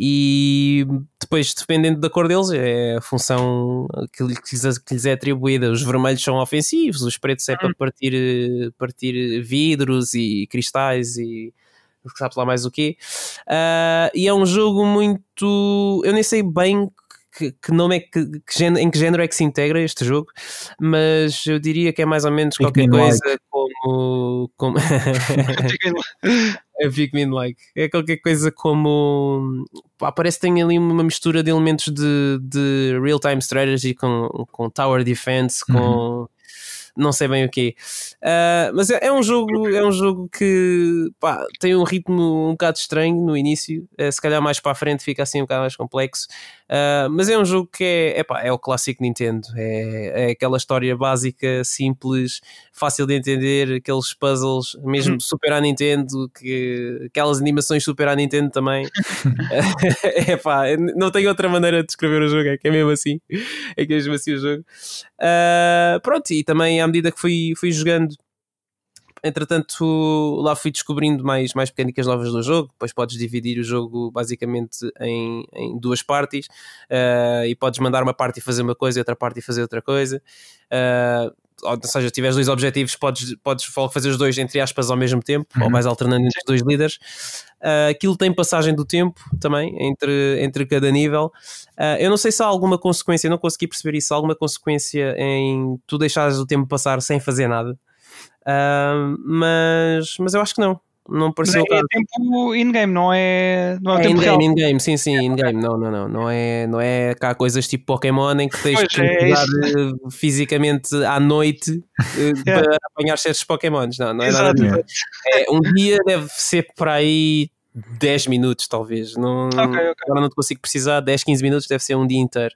E depois, dependendo da cor deles, é a função que, lhes, que lhes é atribuída. Os vermelhos são ofensivos, os pretos é para partir, partir vidros e cristais e sabes lá mais o quê. Uh, e é um jogo muito. Eu nem sei bem que, que nome é que, que género, em que género é que se integra este jogo, mas eu diria que é mais ou menos qualquer coisa like. como. como... é Pikmin like. É qualquer coisa como. Pá, parece que tem ali uma mistura de elementos de, de real-time strategy com, com tower defense, com. Uhum não sei bem o quê. Uh, mas é, é, um jogo, é um jogo que pá, tem um ritmo um bocado estranho no início, uh, se calhar mais para a frente fica assim um bocado mais complexo. Uh, mas é um jogo que é, epá, é o clássico Nintendo, é, é, aquela história básica, simples, fácil de entender, aqueles puzzles, mesmo uhum. super à Nintendo, que, aquelas animações super à Nintendo também. epá, não tenho outra maneira de descrever o jogo, é que é mesmo assim, é que é mesmo assim o jogo. Uh, pronto, e também à medida que fui, fui jogando entretanto, lá fui descobrindo mais, mais mecânicas novas do jogo. Depois podes dividir o jogo basicamente em, em duas partes uh, e podes mandar uma parte e fazer uma coisa e outra parte e fazer outra coisa. Uh, ou seja, se tiveres dois objetivos, podes, podes fazer os dois entre aspas ao mesmo tempo, uhum. ou mais alternando entre os dois líderes. Uh, aquilo tem passagem do tempo também entre, entre cada nível. Uh, eu não sei se há alguma consequência, não consegui perceber isso, alguma consequência em tu deixares o tempo passar sem fazer nada. Uh, mas, mas eu acho que não. Não pareceu. É, é tempo in-game, não é. Não é, é in-game, in-game, sim, sim, in-game. Não, não, não. Não é, não é cá coisas tipo Pokémon em que tens pois que é eh, fisicamente à noite eh, é. para apanhar certos Pokémons. Não, não é Exato. nada. É, um dia deve ser para aí 10 minutos, talvez. Não, okay, okay. Agora não te consigo precisar, 10, 15 minutos deve ser um dia inteiro.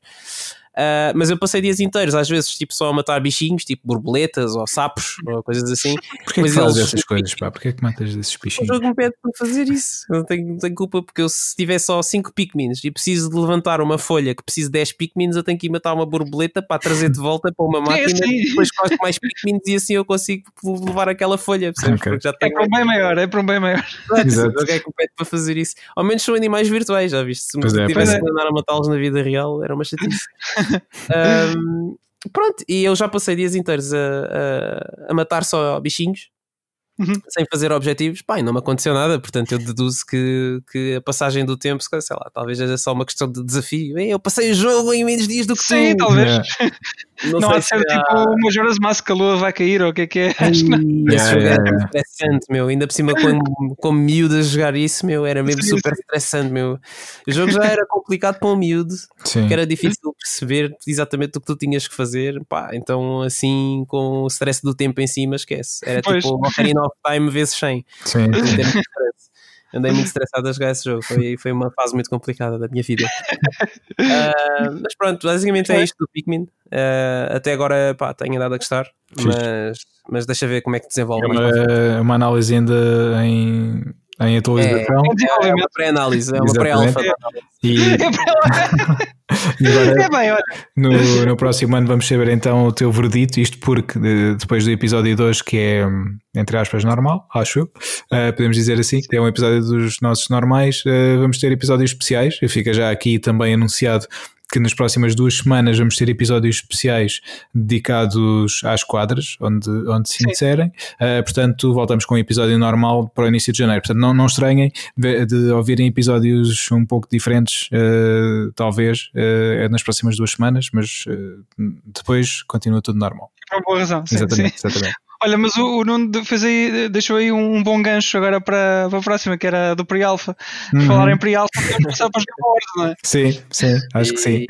Uh, mas eu passei dias inteiros, às vezes, tipo, só a matar bichinhos, tipo borboletas ou sapos ou coisas assim. Porquê que fazes eles... essas coisas, pá? Porquê que matas esses bichinhos? O jogo me pede para fazer isso. Eu não tenho, não tenho culpa, porque eu, se tiver só 5 Pikmins e preciso de levantar uma folha que precisa de 10 Pikmins, eu tenho que ir matar uma borboleta para trazer de volta para uma máquina, é depois coloco mais Pikmins e assim eu consigo levar aquela folha. Okay. já tenho... É para um bem maior, é para um bem maior. Exato. O que é que me pede para fazer isso? Ao menos são animais virtuais, já viste? Se me é, tivesse é. que andar a matá-los na vida real, era uma chatice um, pronto, e eu já passei dias inteiros a, a, a matar só bichinhos Uhum. sem fazer objetivos, pá, não me aconteceu nada, portanto eu deduzo que, que a passagem do tempo, sei lá, talvez seja só uma questão de desafio. Eu passei o jogo em menos dias do que Sim, tu. talvez. Não, não há de ser se tipo há... uma Joras Mask a lua vai cair ou o que é que é. Esse jogo era estressante, meu. Ainda por cima, como, como miúdo a jogar isso, meu, era mesmo sim, super sim. estressante, meu. O jogo já era complicado para um miúdo, sim. que era difícil perceber exatamente o que tu tinhas que fazer, pá, então assim, com o stress do tempo em cima, esquece. Era pois. tipo Ocarina of Time vezes 100. Sim. Andei muito estressado a jogar esse jogo. Foi, foi uma fase muito complicada da minha vida. uh, mas pronto, basicamente é isto do Pikmin. Uh, até agora, pá, tenho andado a gostar. Mas, mas deixa ver como é que desenvolve. É uma, uma análise ainda em, em atualização. É, é uma pré-análise, é uma pré-alfa. E, e agora, é bem, olha. No, no próximo ano vamos saber então o teu verdito, isto porque depois do episódio 2, que é entre aspas normal, acho eu, uh, podemos dizer assim, que é um episódio dos nossos normais, uh, vamos ter episódios especiais, fica já aqui também anunciado que nas próximas duas semanas vamos ter episódios especiais dedicados às quadras, onde, onde se inserem. Uh, portanto, voltamos com um episódio normal para o início de janeiro. Portanto, não, não estranhem de, de ouvirem episódios um pouco diferentes, uh, talvez, uh, nas próximas duas semanas, mas depois continua tudo normal. Uma boa razão. Sim, exatamente, sim. exatamente. Olha, mas o, o Nuno fez aí, deixou aí um, bom gancho agora para, para a próxima, que era do Pre-Alpha. Uhum. Falar em Pre-Alpha, podemos passar para os Gamers, não é? Sim, sim, acho que sim.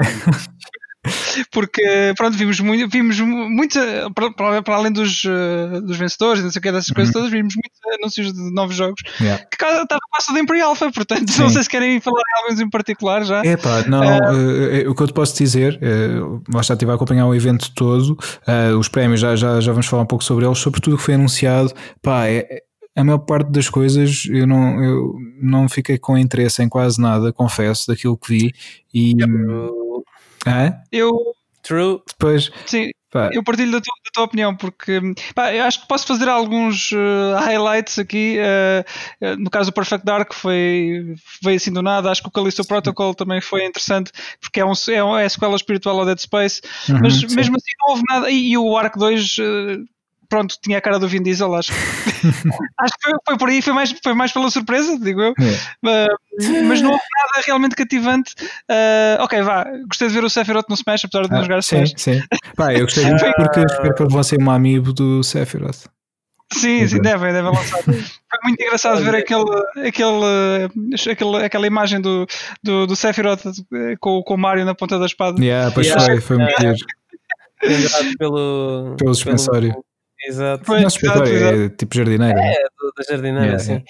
Porque, pronto, vimos muito, vimos muito para, para além dos, uh, dos vencedores e não sei o que, dessas uhum. coisas todas, vimos muitos anúncios de novos jogos yeah. que estavam passa da Pre-Alpha, portanto, Sim. não sei se querem falar em alguns em particular já. É pá, não, eh, o que eu te posso dizer, uh, lá está, estive a acompanhar o evento todo, eh, os prémios já, já, já vamos falar um pouco sobre eles, sobre tudo o que foi anunciado, pá, é, é- a maior parte das coisas eu não, eu não fiquei com interesse em quase nada, confesso, daquilo que vi, e ah, Eu, True. depois, sim, pá, eu partilho da tua, da tua opinião, porque pá, eu acho que posso fazer alguns eh, highlights aqui. eh, eh, no caso do Perfect Dark foi, veio assim do nada. Acho que o Callisto Protocol também foi interessante, porque é, um, é, um- é a sequela espiritual ao Dead Space. uhum, Mas sim. mesmo assim não houve nada. E, e o Arc 2, eh, pronto, tinha a cara do Vin Diesel, acho. acho que foi, foi por aí, foi mais, foi mais pela surpresa, digo eu. É. Uh, mas não houve nada realmente cativante. Uh, ok, vá, gostei de ver o Sephiroth no Smash, apesar de não Ah, jogar sim, Smash. sim. Pá, eu gostei muito porque espero que eles vão ser um amigo do Sephiroth. Sim, sim, devem, devem lançar. Foi muito engraçado ver aquele, aquele, aquele, aquela imagem do, do, do Sephiroth eh, com, com o Mario na ponta da espada. Yeah, pois Yeah. foi, foi muito giro. Lembrado pelo. Pelo suspensório. Exato. Pois, exato, exato. é tipo jardineiro. É, do- da jardineira, Yeah, sim.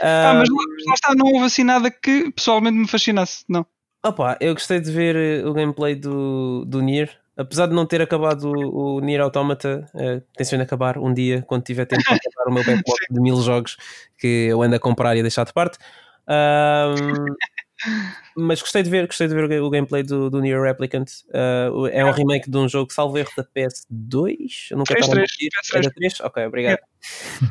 Ah, Ah, mas lá, lá está, não houve assim nada que pessoalmente me fascinasse. Não. Opa, eu gostei de ver eh, o gameplay do, do Nier. Apesar de não ter acabado o, o Nier Automata, eh, tenciono acabar um dia, quando tiver tempo para acabar o meu backlog de mil jogos que eu ando a comprar e a deixar de parte. mas gostei de ver, gostei de ver o, ga- o gameplay do, do Nier Replicant. O- é um remake de um jogo, salvo erro, da PS2. Eu nunca PS3, estava a mentir. PS3. Era 3? Ok, obrigado.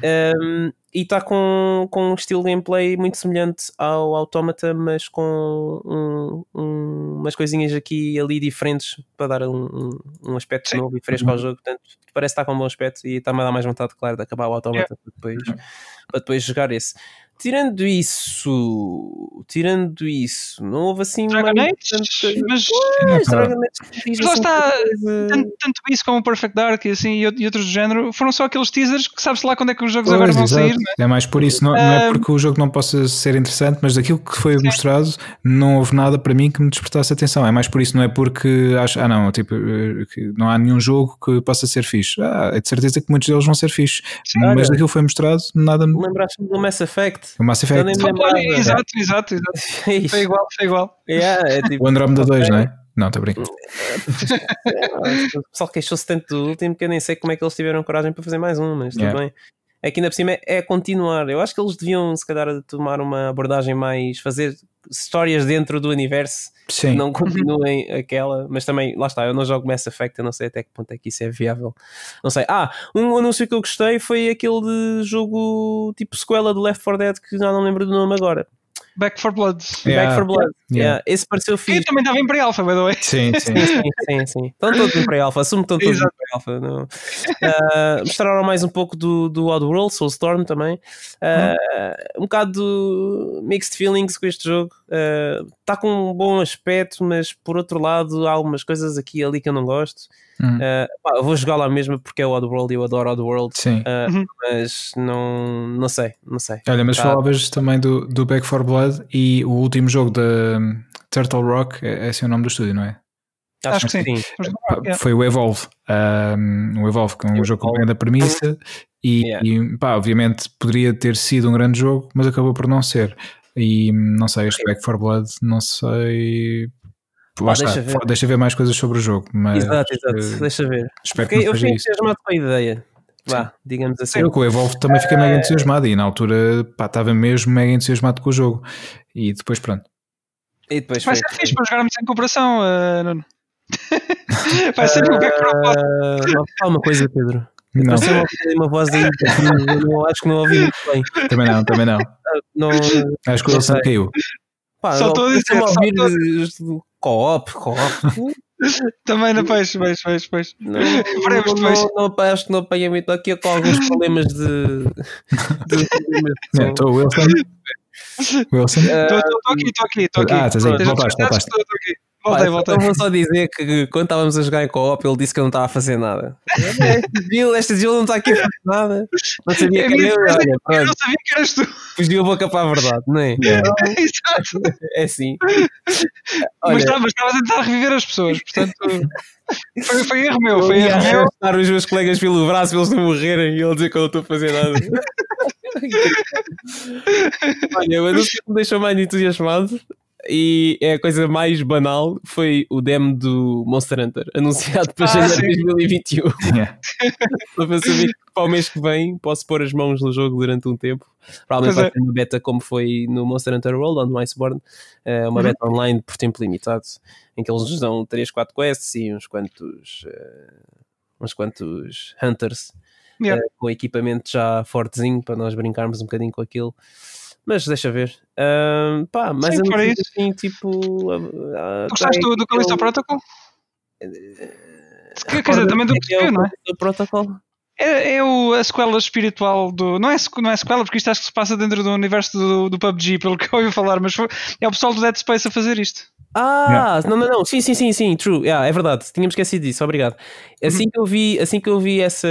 Um, e está com, com um estilo de gameplay muito semelhante ao Automata, mas com um- um- umas coisinhas aqui e ali diferentes para dar um, um- aspecto Sim. novo e fresco ao jogo. Portanto, parece estar com um bom aspecto e está-me a dar mais vontade, claro, de acabar o Automata para, depois, para depois jogar esse. Tirando isso, tirando isso, não houve assim Dragon Age, tanta- mas Pois. Dragon Age lá assim está, coisa. tanto, tanto isso como o Perfect Dark e, assim, e, e outros do género foram só aqueles teasers que sabe-se lá quando é que os jogos Pois, agora vão exato. sair. não é? É mais por isso, não, não é porque o jogo não possa ser interessante, mas daquilo que foi Sim. mostrado, não houve nada para mim que me despertasse atenção. É mais por isso, não é porque acho, ah, não, tipo, eh, que não há nenhum jogo que possa ser fixe. Ah, é de certeza que muitos deles vão ser fixe, olha. mas daquilo que foi mostrado, nada me. Lembraste-me do Mass Effect? O Mass Effect, me Olha, lembrava. exato, exato, exato. É Foi igual, foi igual. Yeah, é tipo, o Andromeda 2, não é? Não, estou a brincar. o pessoal queixou-se tanto do último que eu nem sei como é que eles tiveram coragem para fazer mais um, mas tudo Yeah. bem. É que ainda por cima é, é continuar. Eu acho que eles deviam, se calhar, tomar uma abordagem mais. fazer histórias dentro do universo Sim. não continuem aquela. Mas também, lá está, eu não jogo Mass Effect, eu não sei até que ponto é que isso é viável. Não sei. Ah, um anúncio que eu gostei foi aquele de jogo tipo sequela do Left 4 Dead que já não lembro do nome agora. Back for Blood. Yeah. Back 4 Blood. Yeah. Yeah, Esse pareceu fixe. também estava em pre-alpha, by the way. Sim, sim. Sim, sim, sim, sim. Estão todos em pré-alpha, assumo que estão todos em Exato. pré-alpha. não. Ah, mostraram mais um pouco do, do Oddworld, Soulstorm também. Ah, Um bocado de mixed feelings com este jogo. Está com um bom aspecto, mas por outro lado, há algumas coisas aqui e ali que eu não gosto. Hum. Ah, pá, eu vou jogar lá mesmo porque é o Oddworld e eu adoro Oddworld. Sim. Ah, Uhum. mas não, não sei, não sei. Olha, mas Tá. falavas também do, do Back 4 Blood e o último jogo da um, Turtle Rock, é, é assim o nome do estúdio, não é? Acho que sim. Pá, Yeah. Foi o Evolve. Um, o Evolve, que é um Evolve. jogo com grande premissa e, Yeah. e, pá, obviamente poderia ter sido um grande jogo, mas acabou por não ser. E hum, não sei, este Back 4 Blood, não sei. Pá, está, deixa ver. deixa ver mais coisas sobre o jogo, mas Exato, exato. eh, Deixa ver. espero que Fiquei, eu seja fiquei entusiasmado com a ideia. Vá, digamos assim. Eu com o Evolve também fiquei Eh, mega entusiasmado e na altura pá, estava mesmo mega entusiasmado com o jogo. E depois pronto. E depois Vai foi- ser fixe para jogarmos em cooperação, uh, Nuno. Vai ser o Back for Blood. Ah, fala uma coisa, Pedro. Não, Pareceu uma, uma voz aí. Não, acho que não ouvi muito bem. também não, também não. Não, Acho que o Não Wilson caiu. pá, Só não, estou a dizer, só ouvir eh, co-op, co-op. Também na peixe, peixe, peixe, peixe. Não, Veremos não, depois. não, não, acho que não apanhei muito aqui com alguns problemas de. Estou o Wilson. Wilson. Ah, Estou aqui, estou aqui, estou aqui. Ah, estás aí, voltaste, estou aqui. Voltei, voltei. vou só dizer que quando estávamos a jogar em co-op, ele disse que eu não estava a fazer nada. Este Gil, este Gil não está aqui a fazer nada. Não sabia É que era eu. Olha, Eu não sabia que eras tu. fugiu a boca para a verdade, não é? Exato. É assim. Mas Olha, estava- mas estava a tentar reviver as pessoas, portanto. Foi, foi erro meu, eu foi erro meu. arrastar os meus colegas pelo braço para eles não morrerem e ele dizer que eu não estou a fazer nada. Olha, o anúncio que me deixou mais entusiasmado e é a coisa mais banal foi o demo do Monster Hunter anunciado para Ah, janeiro de sim. 2021 Yeah. para saber que para o mês que vem posso pôr as mãos no jogo durante um tempo provavelmente Pois vai é. ser uma beta como foi no Monster Hunter World on Iceborne eh, uma Uhum. beta online por tempo limitado em que eles nos dão 3, 4 quests e uns quantos eh, uns quantos hunters Yeah. eh, com equipamento já fortezinho para nós brincarmos um bocadinho com aquilo. Mas deixa ver. Ahm, pá, mais Sim, menos isso. assim, tipo. Tu gostaste do, do Callisto Protocol? Quer, quer dizer, também do que é o não é? Callisto Protocol. É, é o, a sequela espiritual do. Não é, não é sequela, porque isto acho que se passa dentro do universo do, do PUBG, pelo que eu ouvi falar, mas foi- é o pessoal do Dead Space a fazer isto. Ah, não, não, não. Sim, sim, sim, sim, true. Yeah, é verdade. Tínhamos esquecido disso, obrigado. Uhum. Assim que eu vi, assim que eu vi essa,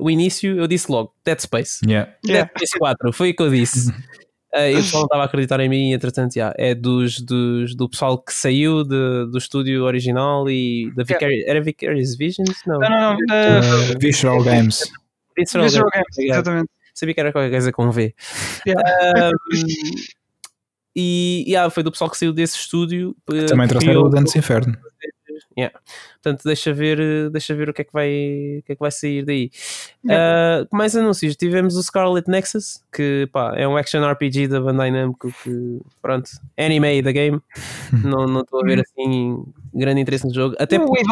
o início, eu disse logo: Dead Space. Yeah. Yeah. Dead Space 4, foi o que eu disse. Ah, e o pessoal não estava a acreditar em mim, entretanto, já, é dos, dos, do pessoal que saiu de- do estúdio original e da Vicari era Vicarious Visions? Não, Não, não, não. Uh, Visceral Games. Visceral Visual Games, Games, obrigado. exatamente. Sabia que era qualquer coisa com V. Yeah. Um, e yeah, foi do pessoal que saiu desse estúdio. eh, Também trouxeram o Dantes Inferno. Yeah. Portanto, deixa ver, deixa ver o que é que vai, o que é que vai sair daí. Ah, mais anúncios, tivemos o Scarlet Nexus, que pá, é um action RPG da Bandai Namco que, pronto, anime da game. não não estou a ver assim grande interesse no jogo. Até porque,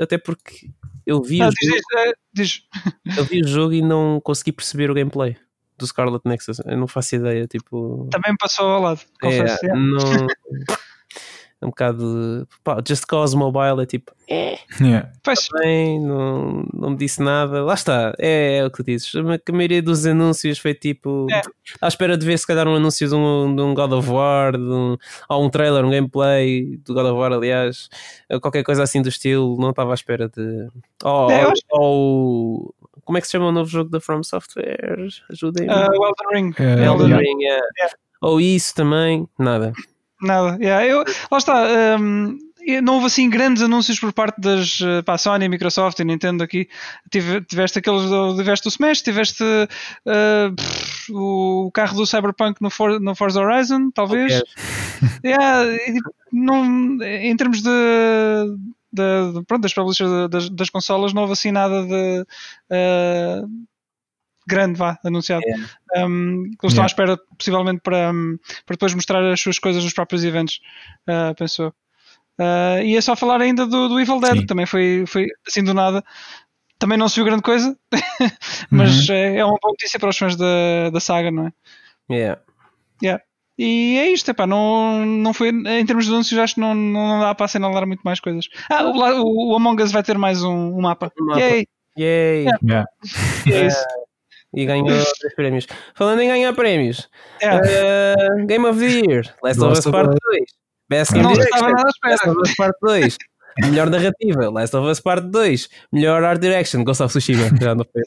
até porque eu vi, Ah, o diz, jogo, diz, eh, diz. eu vi o jogo e não consegui perceber o gameplay do Scarlet Nexus. Eu não faço ideia, tipo. Também passou ao lado, É, confesso. yeah. não. É um bocado. Pá, Just Cause Mobile é tipo. Yeah. Pois, Bem, não, não me disse nada. Lá está, é, é o que tu dizes. A ma- a maioria dos anúncios foi tipo. É. À espera de ver se calhar um anúncio de um, de um God of War, de um, ou um trailer, um gameplay do God of War, aliás, ou qualquer coisa assim do estilo. Não estava à espera de. Ou, É, ou- acho- ou- Como é que se chama o novo jogo da From Software? Ajudem-me. uh, Elden Ring. Uh, Elden yeah. Ring, é. Ou isso também, nada. Nada. Yeah, eu, lá está. um, não houve assim grandes anúncios por parte das uh, pá, Sony, Microsoft e Nintendo aqui. Tive, tiveste aqueles do, tiveste o Smash, tiveste uh, pff, o carro do Cyberpunk no, For, no Forza Horizon, talvez. Ok. Yeah, não, em termos de, de- de- pronto, das publishers das, das consolas, não houve assim nada de uh, grande, vá, anunciado. Um, que eles estão Yeah. à espera, possivelmente, para, um, para depois mostrar as suas coisas nos próprios eventos, uh, pensou. Uh, e é só falar ainda do, do Evil Dead, Sim. que também foi, foi assim do nada. Também não se viu grande coisa, mas é, é uma boa notícia para os fãs da, da saga, não é? Yeah. Yeah. E é isto, epá, não, não foi, em termos de anúncios, acho que não, não dá para assinalar muito mais coisas. Ah, o, o, o Among Us vai ter mais um, um mapa. Um mapa. Yay, Yay! Yeah. é isso. E ganhou três prémios. Falando em ganhar prémios, É. uh, Game of the Year, Last of Us Part Us. 2, Best Game Direction, Last of Us Part 2, Melhor Narrativa, Last of Us Part 2, Melhor Art Direction, Ghost of Tsushima, já não foi.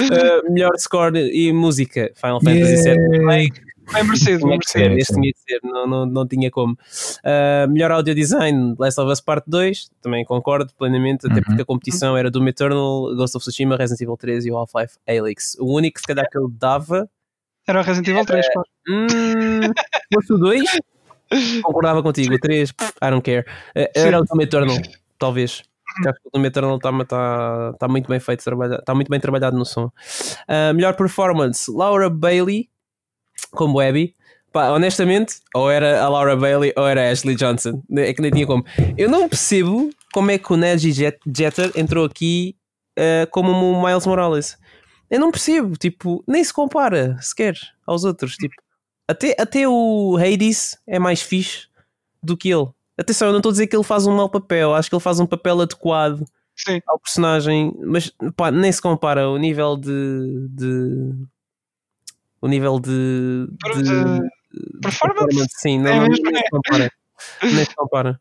Uh, melhor Score e Música, Final Fantasy VII. Yay. Bem merecido, que merecido. este tinha que ser, não, não, não tinha como. Uh, melhor audio design, Last of Us Part 2, também concordo plenamente, até Uhum. porque a competição era Doom Eternal, Ghost of Tsushima, Resident Evil 3 e o Half-Life Alyx. O único, se calhar, que eu dava, Era o Resident Evil 3, claro. hum, se fosse o 2, concordava contigo. O 3, I don't care. Uh, era o Doom Eternal, talvez. Que o Doom Eternal está tá, tá muito bem feito, está muito bem trabalhado no som. Uh, melhor performance, Laura Bailey, como Abby. Pá, honestamente, ou era a Laura Bailey ou era a Ashley Johnson. É que nem tinha como. Eu não percebo como é que o Neji Jet- Jeter entrou aqui uh, como o Miles Morales. Eu não percebo, tipo, nem se compara sequer aos outros. Tipo, até, até o Hades é mais fixe do que ele. Atenção, eu não estou a dizer que ele faz um mau papel, acho que ele faz um papel adequado Sim. ao personagem, mas pá, nem se compara o nível de. de- o nível de. de- De performance? sim, não, É não- mesmo, nem se compara. nem se compara.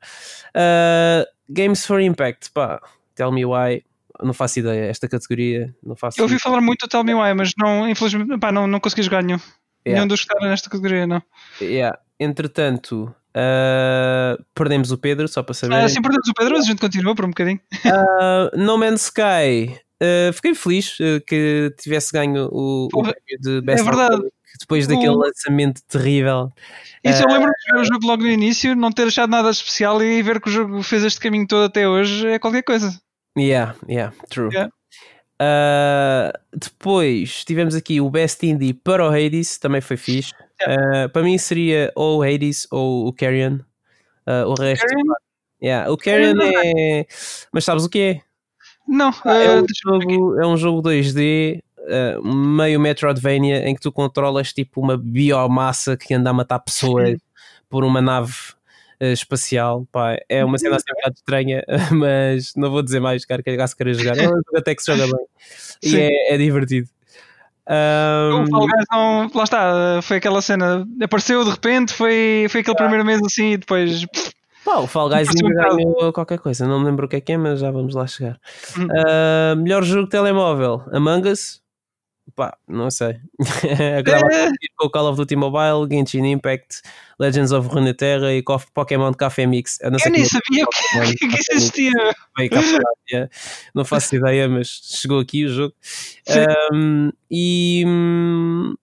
Uh, Games for Impact, pá, tell me why. Não faço ideia, esta categoria, não faço Eu ouvi falar muito do Tell Me Why, mas não, infelizmente, pá, não, não consegui jogar nenhum. Yeah. Nenhum dos que estavam nesta categoria, não. Yeah. Entretanto, uh, perdemos o Pedro, só para saber. Ah, sim, perdemos o Pedro, mas a gente continua por um bocadinho. Uh, no Man's Sky uh, fiquei feliz uh, que tivesse ganho o, o de Best é verdade. depois daquele o... lançamento terrível. Isso eu lembro de ver o jogo logo no início, não ter achado nada especial e ver que o jogo fez este caminho todo até hoje é qualquer coisa. Yeah, yeah, true. Yeah. Uh, depois tivemos aqui o Best Indie para o Hades, também foi fixe. Yeah. Uh, para mim seria ou o Hades ou o Carrion. Uh, o resto. Carrion? Yeah. O Carrion, é. Mas sabes o que é? Não, é, um jogo, é um jogo 2D, meio Metroidvania, em que tu controlas tipo uma biomassa que anda a matar pessoas por uma nave uh, espacial. Pá, é uma cena assim um bocado estranha, mas não vou dizer mais, cara, que é se querer jogar. É um jogo até que se joga bem e é, é, divertido. Um... O Fall Guys não, lá está, foi aquela cena, apareceu de repente, foi, foi aquele ah. primeiro mês assim e depois. Pá, o Fall Guys ganhou qualquer coisa, não me lembro o que é que é, mas já vamos lá chegar. Uh, melhor jogo de telemóvel: Among Us, Pá, não sei. Agora é. com Call of Duty Mobile, Genshin Impact, Legends of Runeterra e Pokémon Café Mix. Eu, eu nem sabia que, que, que existia. yeah. Não faço ideia, mas chegou aqui o jogo. Um, e hum,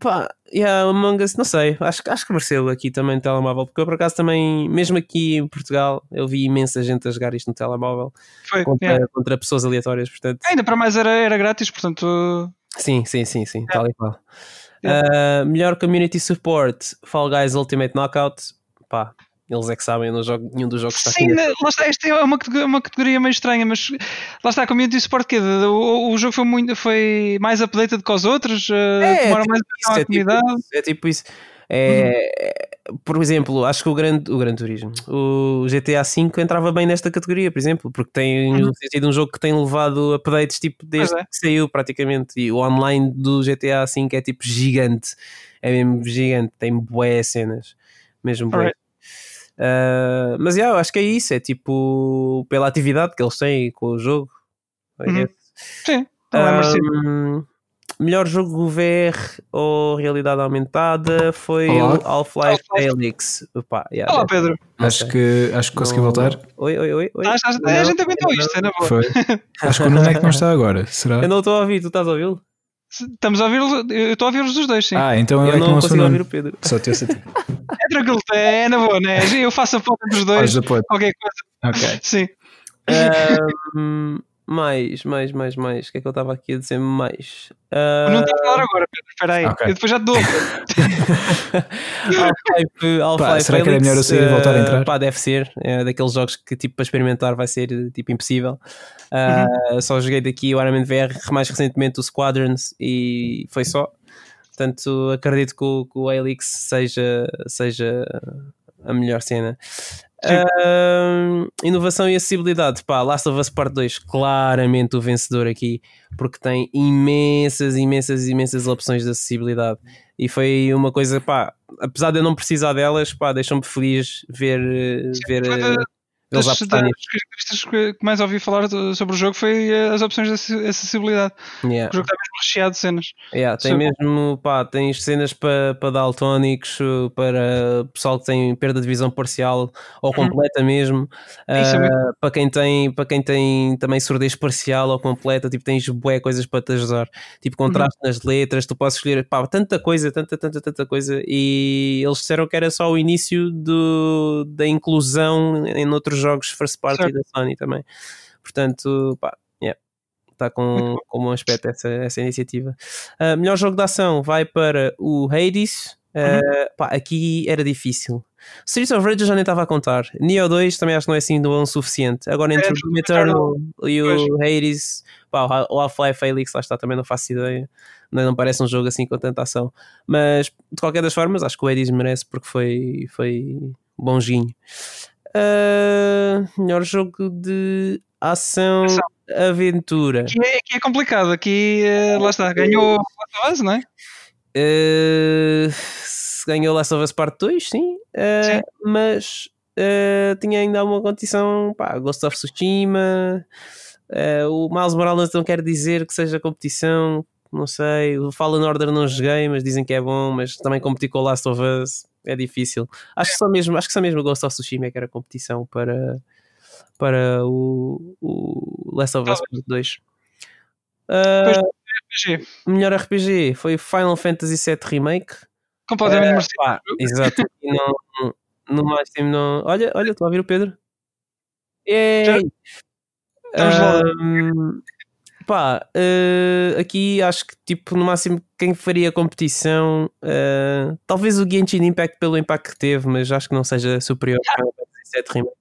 Pá, yeah, Among Us, não sei, acho, acho que mereceu aqui também no telemóvel, porque eu por acaso também, mesmo aqui em Portugal, eu vi imensa gente a jogar isto no telemóvel Foi, contra, yeah. contra pessoas aleatórias, portanto. Ainda para mais era, era grátis, portanto. Sim, sim, sim, sim, yeah. tal e qual. Uh, melhor Community Support, Fall Guys Ultimate Knockout, pá, eles é que sabem, eu jogo nenhum dos jogos Sim, está aqui. Sim, lá está, esta é uma, uma categoria meio estranha, mas lá está, a community support que o, o jogo foi, muito, foi mais updated que os outros, uh, é, é tipo mais isso, é comunidade. Tipo, é tipo isso. É, uhum. Por exemplo, acho que o Gran, o Gran Turismo, o GTA V entrava bem nesta categoria, por exemplo, porque tem uhum. um jogo que tem levado updates tipo desde é. que saiu praticamente. E o online do GTA V é tipo gigante, é mesmo gigante, tem boé cenas, mesmo boé. Uh, mas yeah, eu acho que é isso, é tipo pela atividade que eles têm com o jogo. Uhum. Sim, não é um, Melhor jogo VR ou realidade aumentada foi Olá. o Half-Life Alyx. Opa, yeah, Olá, Pedro. Acho que, acho que consegui voltar. Oi, oi, oi. oi. Ah, não, a gente aguentou isto, é na boa. Foi. Acho que o Nuno é que não está agora. Será? Eu não estou a ouvir, tu estás a ouvi-lo? Estamos a ouvir, eu estou a ouvir os dos dois, sim. Ah, então eu, eu é não consigo ouvir o Pedro. Só te ouço É tranquilo, é na boa, né? Eu faço a ponta dos dois. Qualquer coisa. Ok. Sim. Um, mais, mais, mais, mais. O que é que eu estava aqui a dizer mais? Uh... Não está a falar agora, Pedro. Espera aí. Okay. Eu depois já te dou. Half-Life Half Será que era melhor eu sair e voltar a entrar? Pá, deve ser. É daqueles jogos que tipo para experimentar vai ser tipo impossível. Uh, uhum. Só joguei daqui o Iron Man VR, mais recentemente o Squadrons e foi só. Portanto, acredito que o, que o Helix seja, seja a melhor cena. Uh, inovação e acessibilidade, pá, Last of Us Part 2, claramente o vencedor aqui, porque tem imensas, imensas, imensas opções de acessibilidade. E foi uma coisa, pá, apesar de eu não precisar delas, pá, deixam-me feliz ver, Sim, ver eles das, das características que mais ouvi falar sobre o jogo foi eh, as opções de acessibilidade. Yeah. O jogo está mesmo recheado de cenas. Yeah, tem Sim. mesmo, pá, tens cenas para, para daltónicos, para pessoal que tem perda de visão parcial ou uhum. completa uhum. mesmo. Uh, para, quem tem, para quem tem também surdez parcial ou completa, tipo, tens bué coisas para te ajudar. Tipo, contraste uhum. nas letras, tu podes escolher, pá, tanta coisa, tanta, tanta, tanta coisa. E eles disseram que era só o início do, da inclusão em outros jogos first party certo. da Sony também. Portanto, pá, yeah, está com, com um bom aspecto essa, essa iniciativa. Uh, melhor jogo de ação vai para o Hades. Uh, pá, aqui era difícil. Streets of Rage eu já nem estava a contar. Neo 2 também acho que não é assim bom o suficiente. Agora entre é, o Eternal e o Hades, pá, o Half-Life Felix, lá está, também não faço ideia. Não, não parece um jogo assim com tanta ação. Mas de qualquer das formas, acho que o Hades merece porque foi, foi bonzinho. Uh, melhor jogo de ação, ação. aventura. Aqui é, aqui é complicado. Aqui, uh, lá está, ganhou Last of Us, não é? Uh, ganhou Last of Us Part 2, sim. sim. Mas tinha ainda uma condição, pá, Ghost of Tsushima. o Miles Morales não quer dizer que seja competição, não sei. O Fallen Order não joguei, mas dizem que é bom, mas também competi com o Last of Us é difícil. Acho que só mesmo, acho que só mesmo Ghost of Tsushima é que era competição para, para o, o Last of Us Part 2. Depois Uh, RPG. melhor RPG foi Final Fantasy VII Remake. Completamente merecido. pá, exato. Não, no máximo não. Olha, olha, estou a ouvir o Pedro. Lá. Ahm, pá, eh, aqui acho que tipo, no máximo quem faria competição, eh, talvez o Genshin Impact pelo impacto que teve, mas acho que não seja superior ao Remake.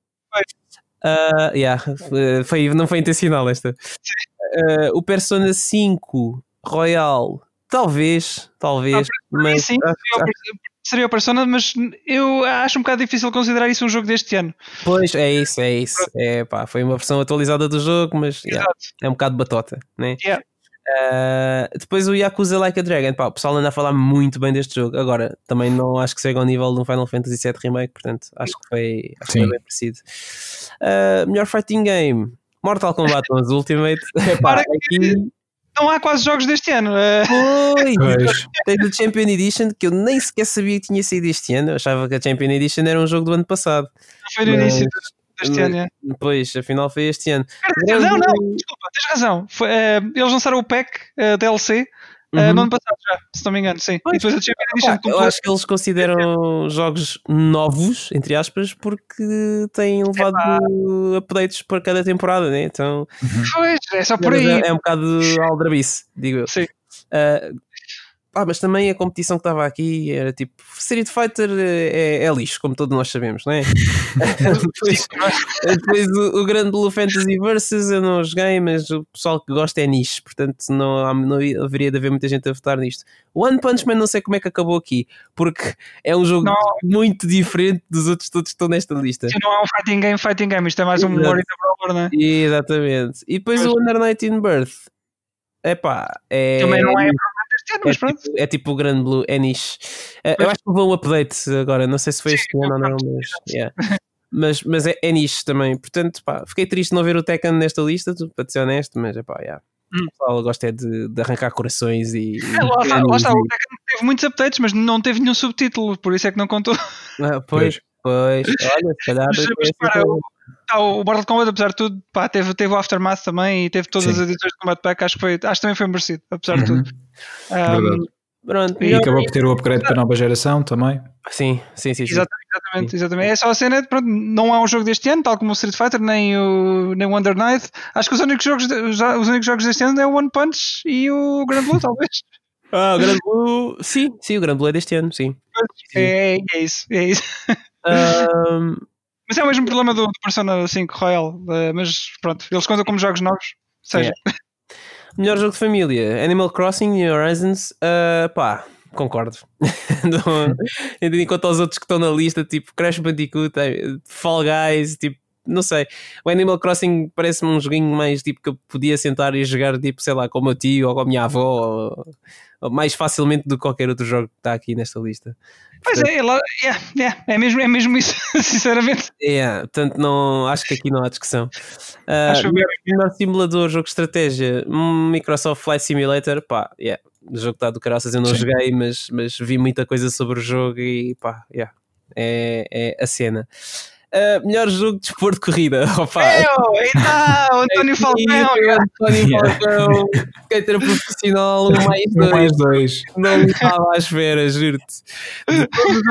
Ah, yeah, eh, foi, não foi intencional esta. Eh, o Persona 5 Royal, talvez, talvez, mas sim, acho- seria o- seria o Persona, mas eu acho um bocado difícil considerar isso um jogo deste ano. Pois, é isso, é isso. É, pá, foi uma versão atualizada do jogo, mas yeah, é um bocado batota, né? Yeah. Ah, depois o Yakuza Like a Dragon, pá, o pessoal anda a falar muito bem deste jogo. Agora, também não acho que chega ao nível do Final Fantasy VII Remake, portanto, acho que foi, acho que foi bem parecido. Ah, melhor fighting game, Mortal Kombat 11 Ultimate. Epá, Para que- aqui, Não há quase jogos deste ano. eh, pois, tens o Champion Edition, que eu nem sequer sabia que tinha saído este ano. Eu achava que a Champion Edition era um jogo do ano passado. foi no início deste ano. é. Pois, afinal foi este ano. Não, não, desculpa, tens razão. Foi, eh, eles lançaram o pack eh, DLC eh, Uhum. no ano passado já, se não me engano, sim. Pois. E depois a Edition eu acho que eles consideram jogos novos, entre aspas, porque têm levado updates para cada temporada, né? Então Pois, é só por aí. é, é um bocado aldrabice, digo eu. Sim. Ah, mas também a competição que estava aqui era tipo Street Fighter é, é lixo, como todos nós sabemos, não é? depois depois o, o grande Blue Fantasy Versus eu não joguei, mas o pessoal que gosta é nicho, portanto não, há- não haveria de haver muita gente a votar nisto. One Punch Man não sei como é que acabou aqui, porque é um jogo Não. muito diferente dos outros todos que estão nesta lista. Isto não é um fighting game, fighting game. Isto é mais um Exato. Warrior Brawler, não é? Exatamente. E depois Pois. o Under Night in Birth. Epá, é. Também não é ano, É mas pronto. tipo, é tipo o Grande Blue, é niche. Eh, eu acho que levou um update agora, não sei se foi este ano ou não, mas, yeah. mas, mas é, é niche também. Portanto, pá, fiquei triste de não ver o Tekken nesta lista, para ser honesto, mas é pá, yeah. Hum. o pessoal gosta é de, de arrancar corações e. É, lá, está, lá está, o Tekken teve muitos updates, mas não teve nenhum subtítulo, por isso é que não contou. Ah, pois, pois, olha, se calhar. Mas, foi mas para. O, ah, o Mortal Kombat, apesar de tudo, pá, teve, teve o Aftermath também e teve todas Sim. as edições de Combat Pack, acho que, foi, acho que também foi merecido, apesar de tudo. Um. Pronto, E E acabou por ter o upgrade para a nova geração também. Sim, sim, sim. sim. Exatamente, exatamente, exatamente. É só a cena, pronto, não há um jogo deste ano, tal como o Street Fighter, nem o, nem o Wonder Knight. Acho que os únicos jogos, já- os únicos jogos deste ano é o One Punch e o Grand Blue, talvez. Ah, o Grande Blue. Sim, sim, o Grande Blue é deste ano, sim. É, é isso, é isso. Ahm, Mas é o mesmo problema do, do Persona 5 Royal, eh, mas pronto, eles contam como jogos novos. Seja, Melhor jogo de família: Animal Crossing New Horizons. ah, pá, concordo. Enquanto aos outros que estão na lista, tipo Crash Bandicoot, eh, Fall Guys, tipo, não sei. O Animal Crossing parece-me um joguinho mais tipo que eu podia sentar e jogar, tipo, sei lá, com o meu tio ou com a minha avó, ou mais facilmente do que qualquer outro jogo que está aqui nesta lista. Pois é, é, lá- é, é, é mesmo, é mesmo isso, sinceramente. É, portanto, não, acho que aqui não há discussão. Ah, Acho melhor, melhor simulador, jogo de estratégia, hum, Microsoft Flight Simulator, pá, yeah, o jogo está do caraças, eu não Sim. joguei, mas, mas vi muita coisa sobre o jogo e pá, yeah, é, é a cena. Ah, melhor jogo de desporto de corrida, opa, Eu, eita, o António aqui, Falcão. o António. Falcão, skater profissional, um mais dois, mais dois. não estava à espera, juro-te.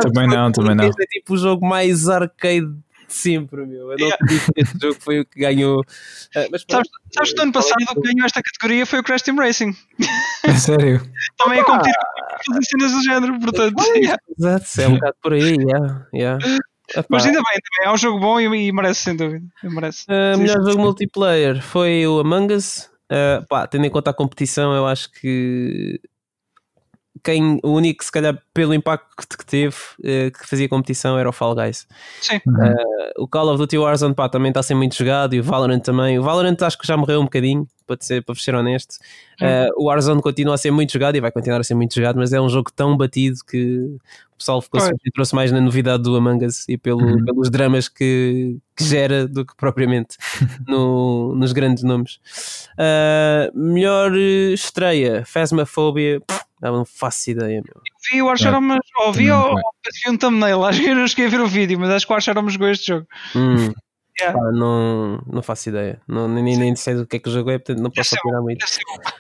Também não, também não. este é tipo o jogo mais arcade de sempre, meu. Eu não acredito que este jogo foi o que ganhou. Ah, mas Sabes, sabes que no ano é passado o que ganhou esta categoria foi o Crash Team Racing. É sério. Também a competir com as cenas do género, portanto. Exato, é um bocado por aí, yeah, yeah. Epá, Mas ainda bem, também é um jogo bom e, e merece, sem dúvida. Merece. ah, Sim, melhor sim, jogo multiplayer foi o Among Us. Ah, pá, tendo em conta a competição, eu acho que quem, o único, se calhar, pelo impacto que teve, eh, que fazia competição era o Fall Guys. Sim. o Call of Duty Warzone pá, também está a ser muito jogado e o Valorant também. O Valorant acho que já morreu um bocadinho, para, ser, para ser honesto. Hum. Uh, o Warzone continua a ser muito jogado e vai continuar a ser muito jogado, mas é um jogo tão batido que o pessoal ficou Pois. trouxe mais na novidade do Among Us e pelo, Uhum. pelos dramas que, que gera do que propriamente no, nos grandes nomes. Uh, melhor eh, estreia, Phasmophobia, não faço ideia, meu. Vi o Archaromas, ou vi Também ou vi um thumbnail, acho que eu não cheguei a ver o vídeo, mas acho que o Archaromas jogou este jogo. Hum. Yeah. Pá, não, não faço ideia. Não, nem, nem sei do que é que o jogo é, portanto não posso opinar muito.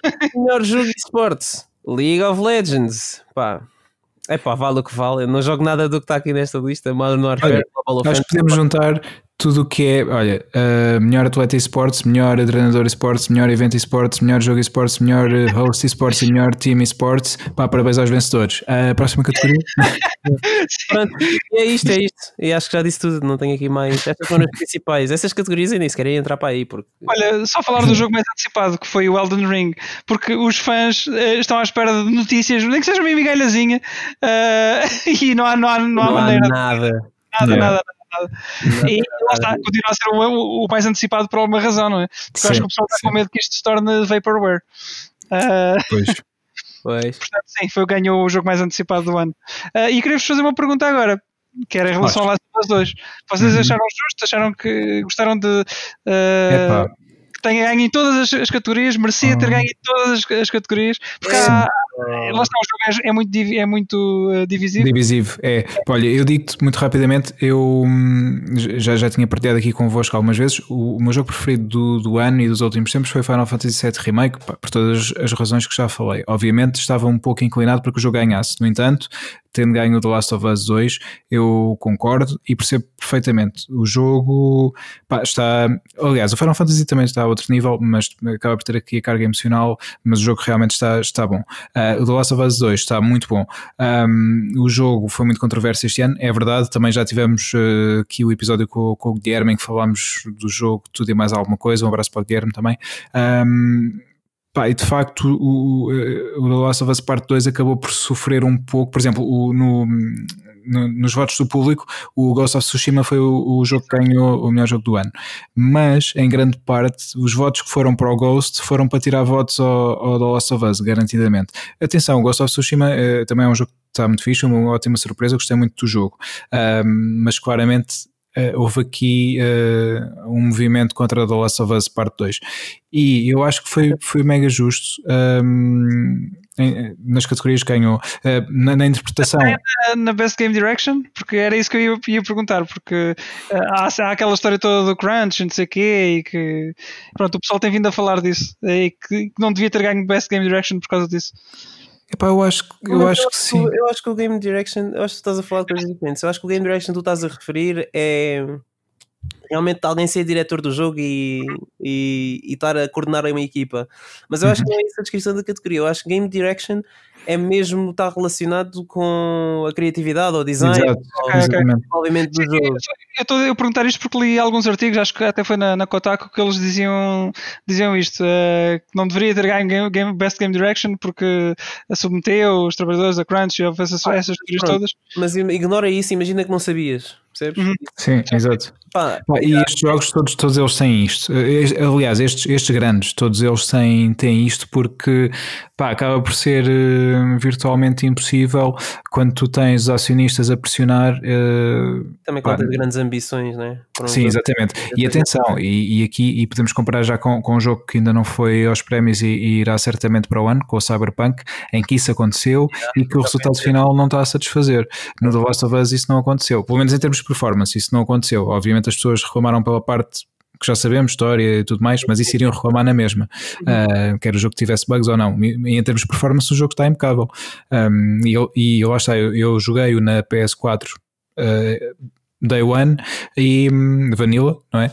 Melhor jogo de esportes: League of Legends. Pá, é pá, vale o que vale. Eu não jogo nada do que está aqui nesta lista. Modern Warfare, Olha, Global Nós podemos juntar tudo o que é, olha, uh, melhor atleta esportes, melhor treinador esportes, melhor evento esportes, melhor jogo esportes, melhor uh, host esportes e melhor team esportes. Pá, parabéns aos vencedores. A próxima categoria? Pronto, e é isto, é isto. E acho que já disse tudo, não tenho aqui mais. Estas foram as principais. Essas categorias ainda nem sequer ia entrar para aí, porque Olha, só falar do jogo mais antecipado, que foi o Elden Ring, porque os fãs eh, estão à espera de notícias, nem que seja uma migalhazinha, eh, e não há, não há, não há não há maneira, nada. nada, Yeah. nada, nada. E lá está, continua a ser o, o- mais antecipado por alguma razão, não é? Porque eu acho Sim, que o pessoal está sim. com medo que isto se torne Vaporware. Eh, Pois. Pois. portanto, sim, foi o que ganhou o jogo mais antecipado do ano. Eh, e queria-vos fazer uma pergunta agora, que era em relação ao Last of Us 2. Vocês Uhum. acharam justo? Acharam que gostaram de. eh, Epá, que tenha ganho em todas as, as categorias, merecia ter Ah. ganho em todas as, as categorias, porque há, lá está, o jogo é, muito, é muito eh, divisivo. divisivo. É, olha, eu digo-te muito rapidamente, eu hum, já, já tinha partilhado aqui convosco algumas vezes. O, o meu jogo preferido do, do ano e dos últimos tempos foi Final Fantasy VII Remake, por todas as razões que já falei. Obviamente estava um pouco inclinado para que o jogo ganhasse. No entanto, tendo ganho o The Last of Us 2, eu concordo e percebo perfeitamente. O jogo pá, está. Aliás, o Final Fantasy também está a outro nível, mas acaba por ter aqui a carga emocional. Mas o jogo realmente está, está bom. Ah, o The Last of Us 2 está muito bom. Um, o jogo foi muito controverso este ano, é verdade. Também já tivemos uh, aqui o episódio com, com o Guilherme em que falámos do jogo, tudo e mais alguma coisa. Um abraço para o Guilherme também. Um, Pá, e de facto o, o, o The Last of Us Part 2 acabou por sofrer um pouco, por exemplo, o, no, no- nos votos do público, o Ghost of Tsushima foi o, o jogo que ganhou o melhor jogo do ano. Mas, em grande parte, os votos que foram para o Ghost foram para tirar votos ao, ao The Last of Us, garantidamente. Atenção, o Ghost of Tsushima eh, também é um jogo que está muito fixe, uma ótima surpresa, gostei muito do jogo. Ahm, mas claramente eh, houve aqui eh, um movimento contra The Last of Us Part 2 e eu acho que foi, foi mega justo ahm, em- nas categorias que ganhou. Eh, na, na interpretação. Eh, Na Best Game Direction, porque era isso que eu ia, ia perguntar, porque eh, há, há aquela história toda do Crunch, não sei o quê, e que pronto, o pessoal tem vindo a falar disso, e que, que não devia ter ganho Best Game Direction por causa disso. Epá, eu acho, que- eu Mas acho que sim Eu acho que o Game Direction, eu acho que tu estás a falar de coisas diferentes. Eu acho que o Game Direction que tu estás a referir é realmente alguém ser diretor do jogo e, e, e estar a coordenar uma equipa. Mas eu acho que não é isso a descrição da categoria. Eu acho que Game Direction é mesmo estar relacionado com a criatividade ou design Exato, ou o desenvolvimento do jogo. Eu estou a perguntar isto porque li alguns artigos, acho que até foi na, na Kotaku, que eles diziam, diziam isto, eh, que não deveria ter ganho game, game- Best Game Direction porque a submeteu os trabalhadores a Crunch e essas, Ah, essas pronto. todas. Mas ignora isso, imagina que não sabias. Percebes? Uhum. sim, exato Pá, E estes jogos, todos, todos eles têm isto. Eh, Aliás, estes, estes grandes, todos eles têm, têm isto porque pá, acaba por ser eh, virtualmente impossível quando tu tens os acionistas a pressionar. eh, também conta de grandes ambições, né? Um Sim, exatamente. E atenção, e, e aqui e podemos comparar já com, com um jogo que ainda não foi aos prémios e, e irá certamente para o ano, com o Cyberpunk, em que isso aconteceu e que o resultado final não está a satisfazer. No The Last of Us isso não aconteceu, pelo menos em termos de performance, isso não aconteceu. Obviamente as pessoas reclamaram pela parte que já sabemos, história e tudo mais, mas isso iriam reclamar na mesma, uh, quer o jogo tivesse bugs ou não. E, em termos de performance, o jogo está impecável. Um, e, eu, e lá está, eu, eu joguei-o na PS4 uh, Day One e hum, Vanilla, não é?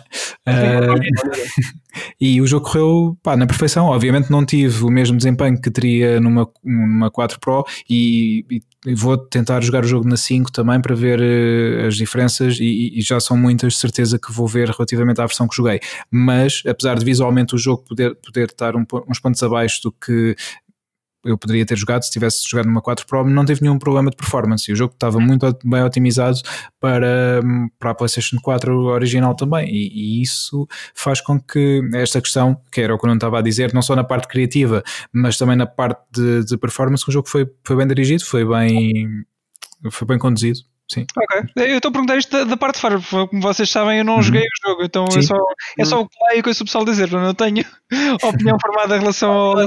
Uh, e o jogo correu pá, na perfeição. Obviamente não tive o mesmo desempenho que teria numa, numa 4 Pro e, e vou tentar jogar o jogo na 5 também para ver uh, as diferenças e, e, já são muitas de certeza que vou ver relativamente à versão que joguei. Mas apesar de visualmente o jogo poder, poder estar um, uns pontos abaixo do que eu poderia ter jogado se tivesse jogado numa 4 Pro, não teve nenhum problema de performance. E o jogo estava muito bem otimizado para, para a PlayStation 4 original também. E, e, isso faz com que esta questão, que era o que eu não estava a dizer, não só na parte criativa, mas também na parte de, de performance, o jogo foi, foi bem dirigido, foi bem, foi bem conduzido. Sim. Ok. Eu estou a perguntar isto da, da parte de fora, como vocês sabem, eu não uhum. joguei o jogo, então é só, é só o que leio que o pessoal dizer, eu não tenho opinião formada em relação ao. Lá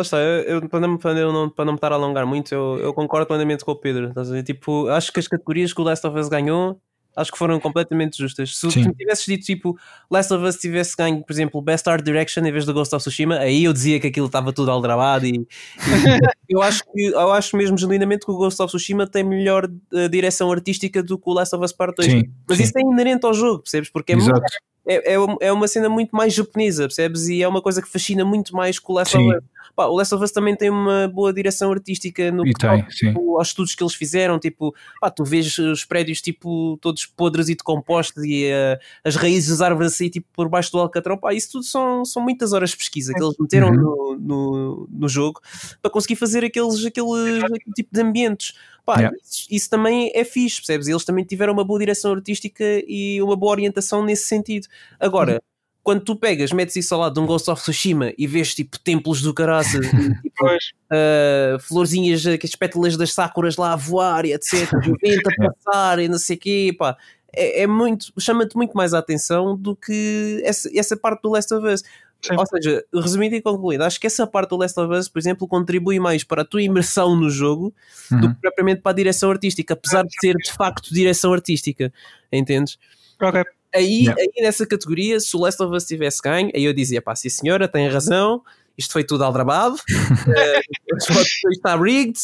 está, eu, eu, para, não, para, não, para não me estar a alongar muito, eu, eu concordo plenamente com o Pedro. Tipo, acho que as categorias que o Last of Us ganhou, acho que foram completamente justas. Se tu tivesses dito tipo Last of Us tivesse ganho, por exemplo, Best Art Direction em vez do Ghost of Tsushima, aí eu dizia que aquilo estava tudo aldrabado e, e eu, acho que, eu acho mesmo genuinamente que o Ghost of Tsushima tem melhor uh, direção artística do que o Last of Us Part 2. Sim, Mas sim. isso é inerente ao jogo, percebes? Porque é muito, é, é, é, uma cena muito mais japonesa, percebes? E é uma coisa que fascina muito mais que o Last of Us. Pá, o Last of Us também tem uma boa direção artística no e tem, tipo, aos estudos que eles fizeram. Tipo, pá, tu vês os prédios tipo, todos podres e decompostos e uh, as raízes das árvores assim, tipo, por baixo do alcatrão. Pá, isso tudo são, são muitas horas de pesquisa que eles meteram uhum. no, no, no, jogo para conseguir fazer aqueles, aquele, aquele tipo de ambientes. Pá, yeah. isso, isso, também é fixe, percebes? Eles também tiveram uma boa direção artística e uma boa orientação nesse sentido. Agora, uhum. quando tu pegas, metes isso ao lado de um Ghost of Tsushima e vês tipo templos do caraças, tipo, uh, florzinhas, as pétalas das sakuras lá a voar e etc, o vento a passar e não sei o quê, pá. É, é muito, chama-te muito mais a atenção do que essa, essa parte do Last of Us. Sim. Ou seja, resumindo e concluindo, acho que essa parte do Last of Us, por exemplo, contribui mais para a tua imersão no jogo uhum. do que propriamente para a direção artística, apesar de ser de facto direção artística, entendes? Ok. Aí, yeah. aí nessa categoria, se o Last of Us tivesse ganho, aí eu dizia, pá, sim senhora, tem razão, isto foi tudo aldrabado, uh, está rigged,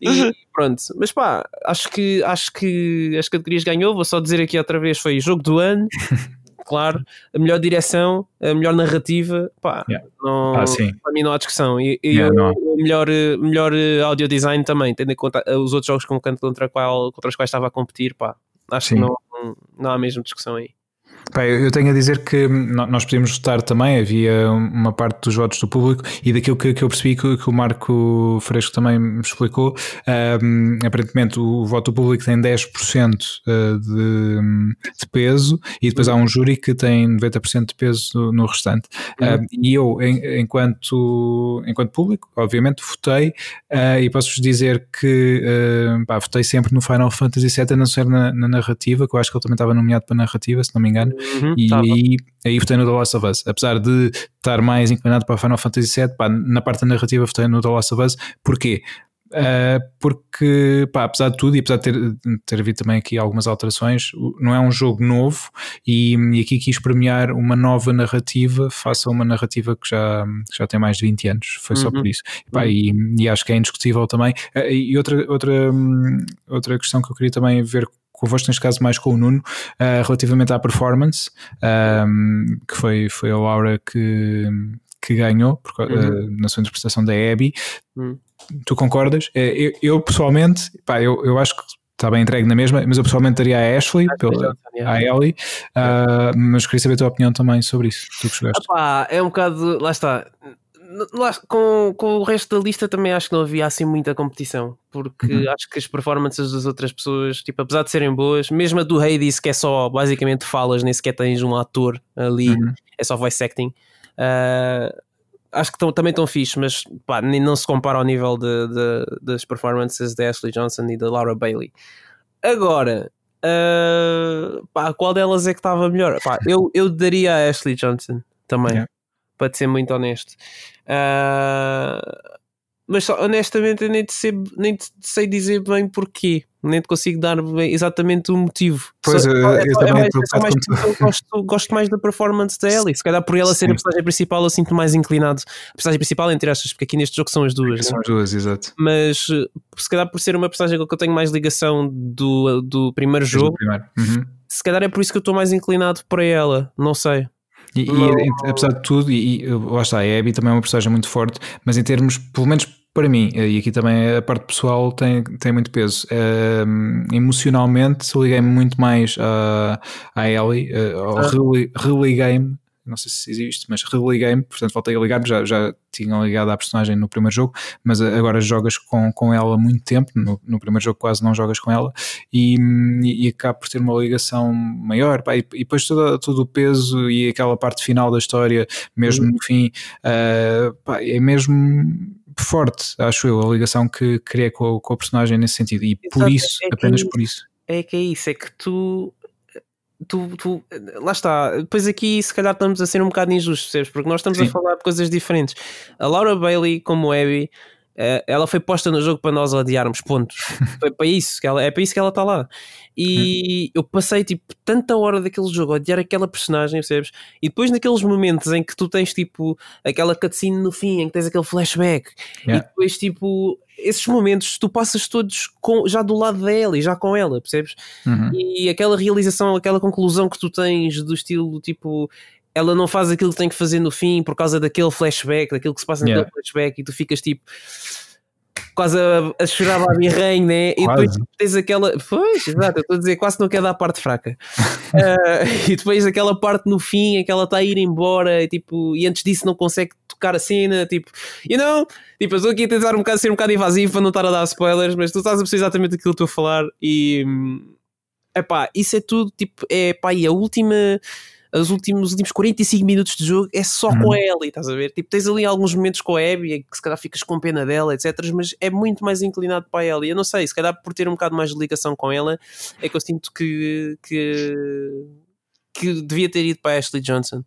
e uhum. pronto. Mas pá, acho que, acho que as categorias ganhou, vou só dizer aqui outra vez, foi jogo do ano, claro, a melhor direção, a melhor narrativa, pá, yeah. não, ah, para mim não há discussão. E, e yeah, o, melhor, melhor eh, audio design também, tendo em conta eh, os outros jogos contra, qual, contra os quais estava a competir, pá, acho sim. que não, não há mesmo discussão aí. Bem, eu tenho a dizer que nós podíamos votar também, havia uma parte dos votos do público e daquilo que, que eu percebi que, que, o Marco Fresco também me explicou, um, aparentemente o voto do público tem 10% eh, de, de peso e depois há um júri que tem 90% de peso no, no restante. Uhum. Um, e eu, em, enquanto, enquanto público, obviamente votei uh, e posso-vos dizer que uh, pá, votei sempre no Final Fantasy VII, a não ser na, na narrativa, que eu acho que ele também estava nomeado para narrativa, se não me engano. Uhum, e tá aí, aí votei no The Last of Us. Apesar de estar mais inclinado para Final Fantasy VII, pá, na parte da narrativa votei no The Last of Us. Porquê? Uh, porque, pá, apesar de tudo, e apesar de ter, ter havido também aqui algumas alterações, não é um jogo novo e, e aqui quis premiar uma nova narrativa face a uma narrativa que já, já tem mais de 20 anos. Foi uhum. só por isso. Pá, uhum. e, e, acho que é indiscutível também. Uh, e outra, outra, hum, outra questão que eu queria também ver convosco, neste caso mais com o Nuno, uh, relativamente à performance, um, que foi, foi a Laura que, que ganhou por, uhum. uh, na sua interpretação da Abby. Uhum. Tu concordas? Uh, eu, eu, pessoalmente, pá, eu, eu acho que está bem entregue na mesma, mas eu pessoalmente daria a Ashley, ah, pela, a Ellie, uh, mas queria saber a tua opinião também sobre isso. Tu que é um bocado, lá está, com, com o resto da lista também acho que não havia assim muita competição, porque uhum. acho que as performances das outras pessoas, tipo, apesar de serem boas, mesmo a do Hades, que é só basicamente falas, nem sequer tens um ator ali, uhum. é só voice acting. Uh, acho que tão, também estão fixe, mas pá, nem, não se compara ao nível de, de, das performances da Ashley Johnson e da Laura Bailey. Agora, uh, pá, qual delas é que estava melhor? Pá, eu, eu daria a Ashley Johnson também. Yeah para te ser muito honesto. Uh, mas honestamente eu nem te, sei, nem te sei dizer bem porquê, nem te consigo dar exatamente o motivo. Pois, Só, eu, é, eu é, também mais, é mais eu gosto, gosto mais da performance da Ellie. Se calhar por ela ser a personagem principal, eu sinto mais inclinado. A personagem principal, entre aspas, porque aqui neste jogo são as duas. São né? as duas, exato. Mas se calhar por ser uma personagem com que eu tenho mais ligação do, do primeiro jogo, primeiro. Uhum. se calhar é por isso que eu estou mais inclinado para ela. Não sei. E, e, apesar de tudo, e, e lá está, a Abby também é uma personagem muito forte, mas em termos, pelo menos para mim, e aqui também a parte pessoal tem, tem muito peso. Uh, emocionalmente, liguei-me muito mais uh, à Ellie, uh, ah. religuei-me não sei se existe, mas religuei-me, portanto voltei a ligar-me, já, já tinham ligado à personagem no primeiro jogo, mas agora jogas com, com ela muito tempo, no, no primeiro jogo quase não jogas com ela, e, e, e acaba por ter uma ligação maior, pá, e, e, depois todo, todo o peso e aquela parte final da história, mesmo uhum. no fim, uh, pá, é mesmo forte, acho eu, a ligação que cria com, com a personagem nesse sentido, e Exato, por isso, é apenas por isso. É que é isso, é que tu tu, tu, lá está, depois aqui se calhar estamos a ser um bocado injustos, percebes? Porque nós estamos Sim. a falar de coisas diferentes. A Laura Bailey, como Abby, ela foi posta no jogo para nós odiarmos, pontos. foi para isso que ela, é para isso que ela está lá. E eu passei tipo tanta hora daquele jogo a odiar aquela personagem, percebes? E depois naqueles momentos em que tu tens tipo aquela cutscene no fim, em que tens aquele flashback, Yeah. e depois tipo esses momentos tu passas todos com, já do lado dela e já com ela, percebes? Uhum. E aquela realização, aquela conclusão que tu tens do estilo tipo. Ela não faz aquilo que tem que fazer no fim por causa daquele flashback, daquilo que se passa naquele Yeah. flashback, e tu ficas tipo quase a, a chorar lá birrenho, né? E depois tens aquela. Pois, exato, eu estou a dizer, quase não quer dar a parte fraca. Ah, e depois aquela parte no fim em que ela está a ir embora e, tipo, e antes disso não consegue tocar a cena, tipo, you know? Tipo, eu estou aqui a tentar um bocado, ser um bocado invasivo para não estar a dar spoilers, mas tu estás a perceber exatamente aquilo que eu estou a falar e. Epá, isso é tudo, tipo, é pá, e a última. Os últimos, os últimos 45 minutos de jogo é só Uhum. com a Ellie, estás a ver? Tipo, tens ali alguns momentos com a Abby em que se calhar ficas com pena dela, etc. Mas é muito mais inclinado para a Ellie. Eu não sei, se calhar por ter um bocado mais de ligação com ela, é que eu sinto que, que, que devia ter ido para a Ashley Johnson.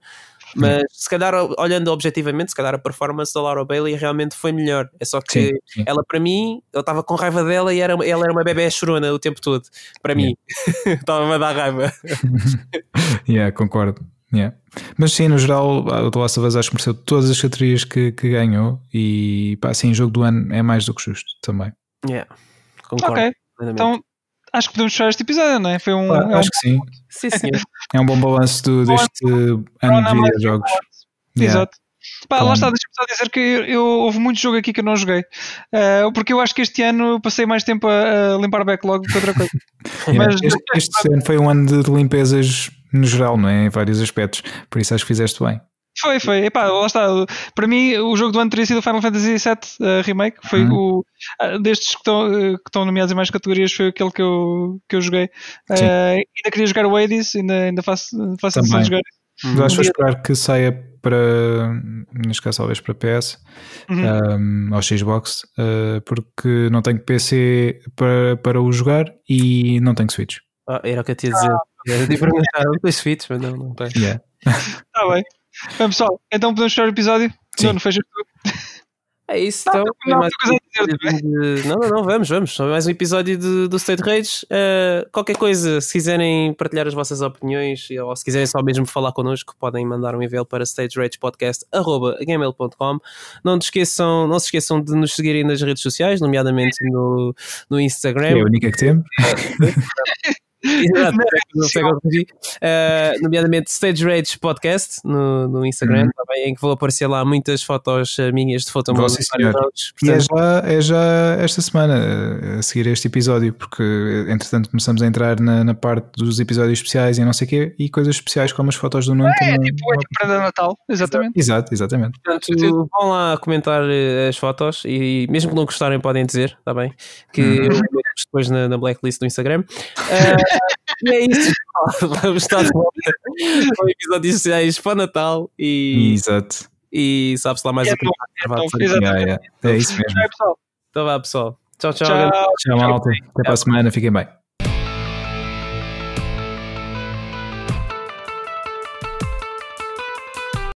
Mas se calhar, olhando objetivamente, se calhar a performance da Laura Bailey realmente foi melhor. É só que Sim, sim. ela, para mim, eu estava com raiva dela e era, ela era uma bebê chorona o tempo todo. Para mim, estava-me a dar raiva. Yeah, concordo. Yeah. Mas sim, no geral, o The Last of Us acho que mereceu todas as categorias que, que ganhou e pá, sim, jogo do ano é mais do que justo também. Yeah, concordo. Ok, plenamente. então acho que podemos fechar este episódio, não é? Foi um. Pá, é um acho que sim, Sim, senhor. é um bom balanço do- deste ano Corona de videojogos. Yeah. Exato. Pá, lá está, deixa-me só dizer que eu, eu- houve muito jogo aqui que eu não joguei. Uh, porque eu acho que este ano passei mais tempo a, a limpar backlog do que outra coisa. Yeah, Mas- este, este ano foi um ano de, de limpezas no geral, não é? Em vários aspectos, por isso acho que fizeste bem. Foi, foi. Epá, lá está. Para mim, o jogo do ano teria sido o Final Fantasy VII uh, Remake. Foi Uhum. o. ah, destes que estão, uh, que estão nomeados em mais categorias, foi aquele que eu, que eu joguei. Uh, ainda queria jogar o Hades, ainda, ainda faço, faço Também. a jogar. Mas acho que vou dia- esperar que saia para, neste caso, talvez para PS Uhum. um, ou Xbox, uh, porque não tenho PC para, para o jogar e não tenho Switch. Ah, era o que eu te ia dizer. Era de perguntar, não tens fits, mas não, não tens. Yeah. Está bem. Bem, pessoal, então podemos fechar o episódio? Sim. Não, fecha tudo. É isso, Não, então. não, Foi não, mais de- Não, não, não, vamos, vamos. Mais um episódio de- do State Rage. Uh, qualquer coisa, se quiserem partilhar as vossas opiniões ou se quiserem só mesmo falar connosco, podem mandar um e-mail para stageragepodcast.gmail.com. Não, te esqueçam, não se esqueçam de nos seguirem nas redes sociais, nomeadamente no, no Que é Instagram. a única que temos. Exato, não sei. Uh, nomeadamente Stage Rage Podcast no, no Instagram, Uhum. também, em que vão aparecer lá muitas fotos uh, minhas de foto. E é já, é já esta semana a seguir este episódio, porque entretanto começamos a entrar na, na parte dos episódios especiais e não sei o quê, e coisas especiais como as fotos do Nuno. É, também- tipo, é tipo para Natal, exatamente. Exato, exatamente. Portanto, vão lá comentar eh, as fotos e mesmo que não gostarem podem dizer, está bem? Que Uhum. eu vou depois na, na blacklist do Instagram. Ah, e é isso. pessoal. Vamos estar de volta com episódios especiais para Natal e, Exato. e sabe-se lá mais É o que vai é. É isso mesmo. Tchau, pessoal. Então vá pessoal. Tchau, tchau. Tchau. Tchau, malta. Até para a semana. Fiquem bem.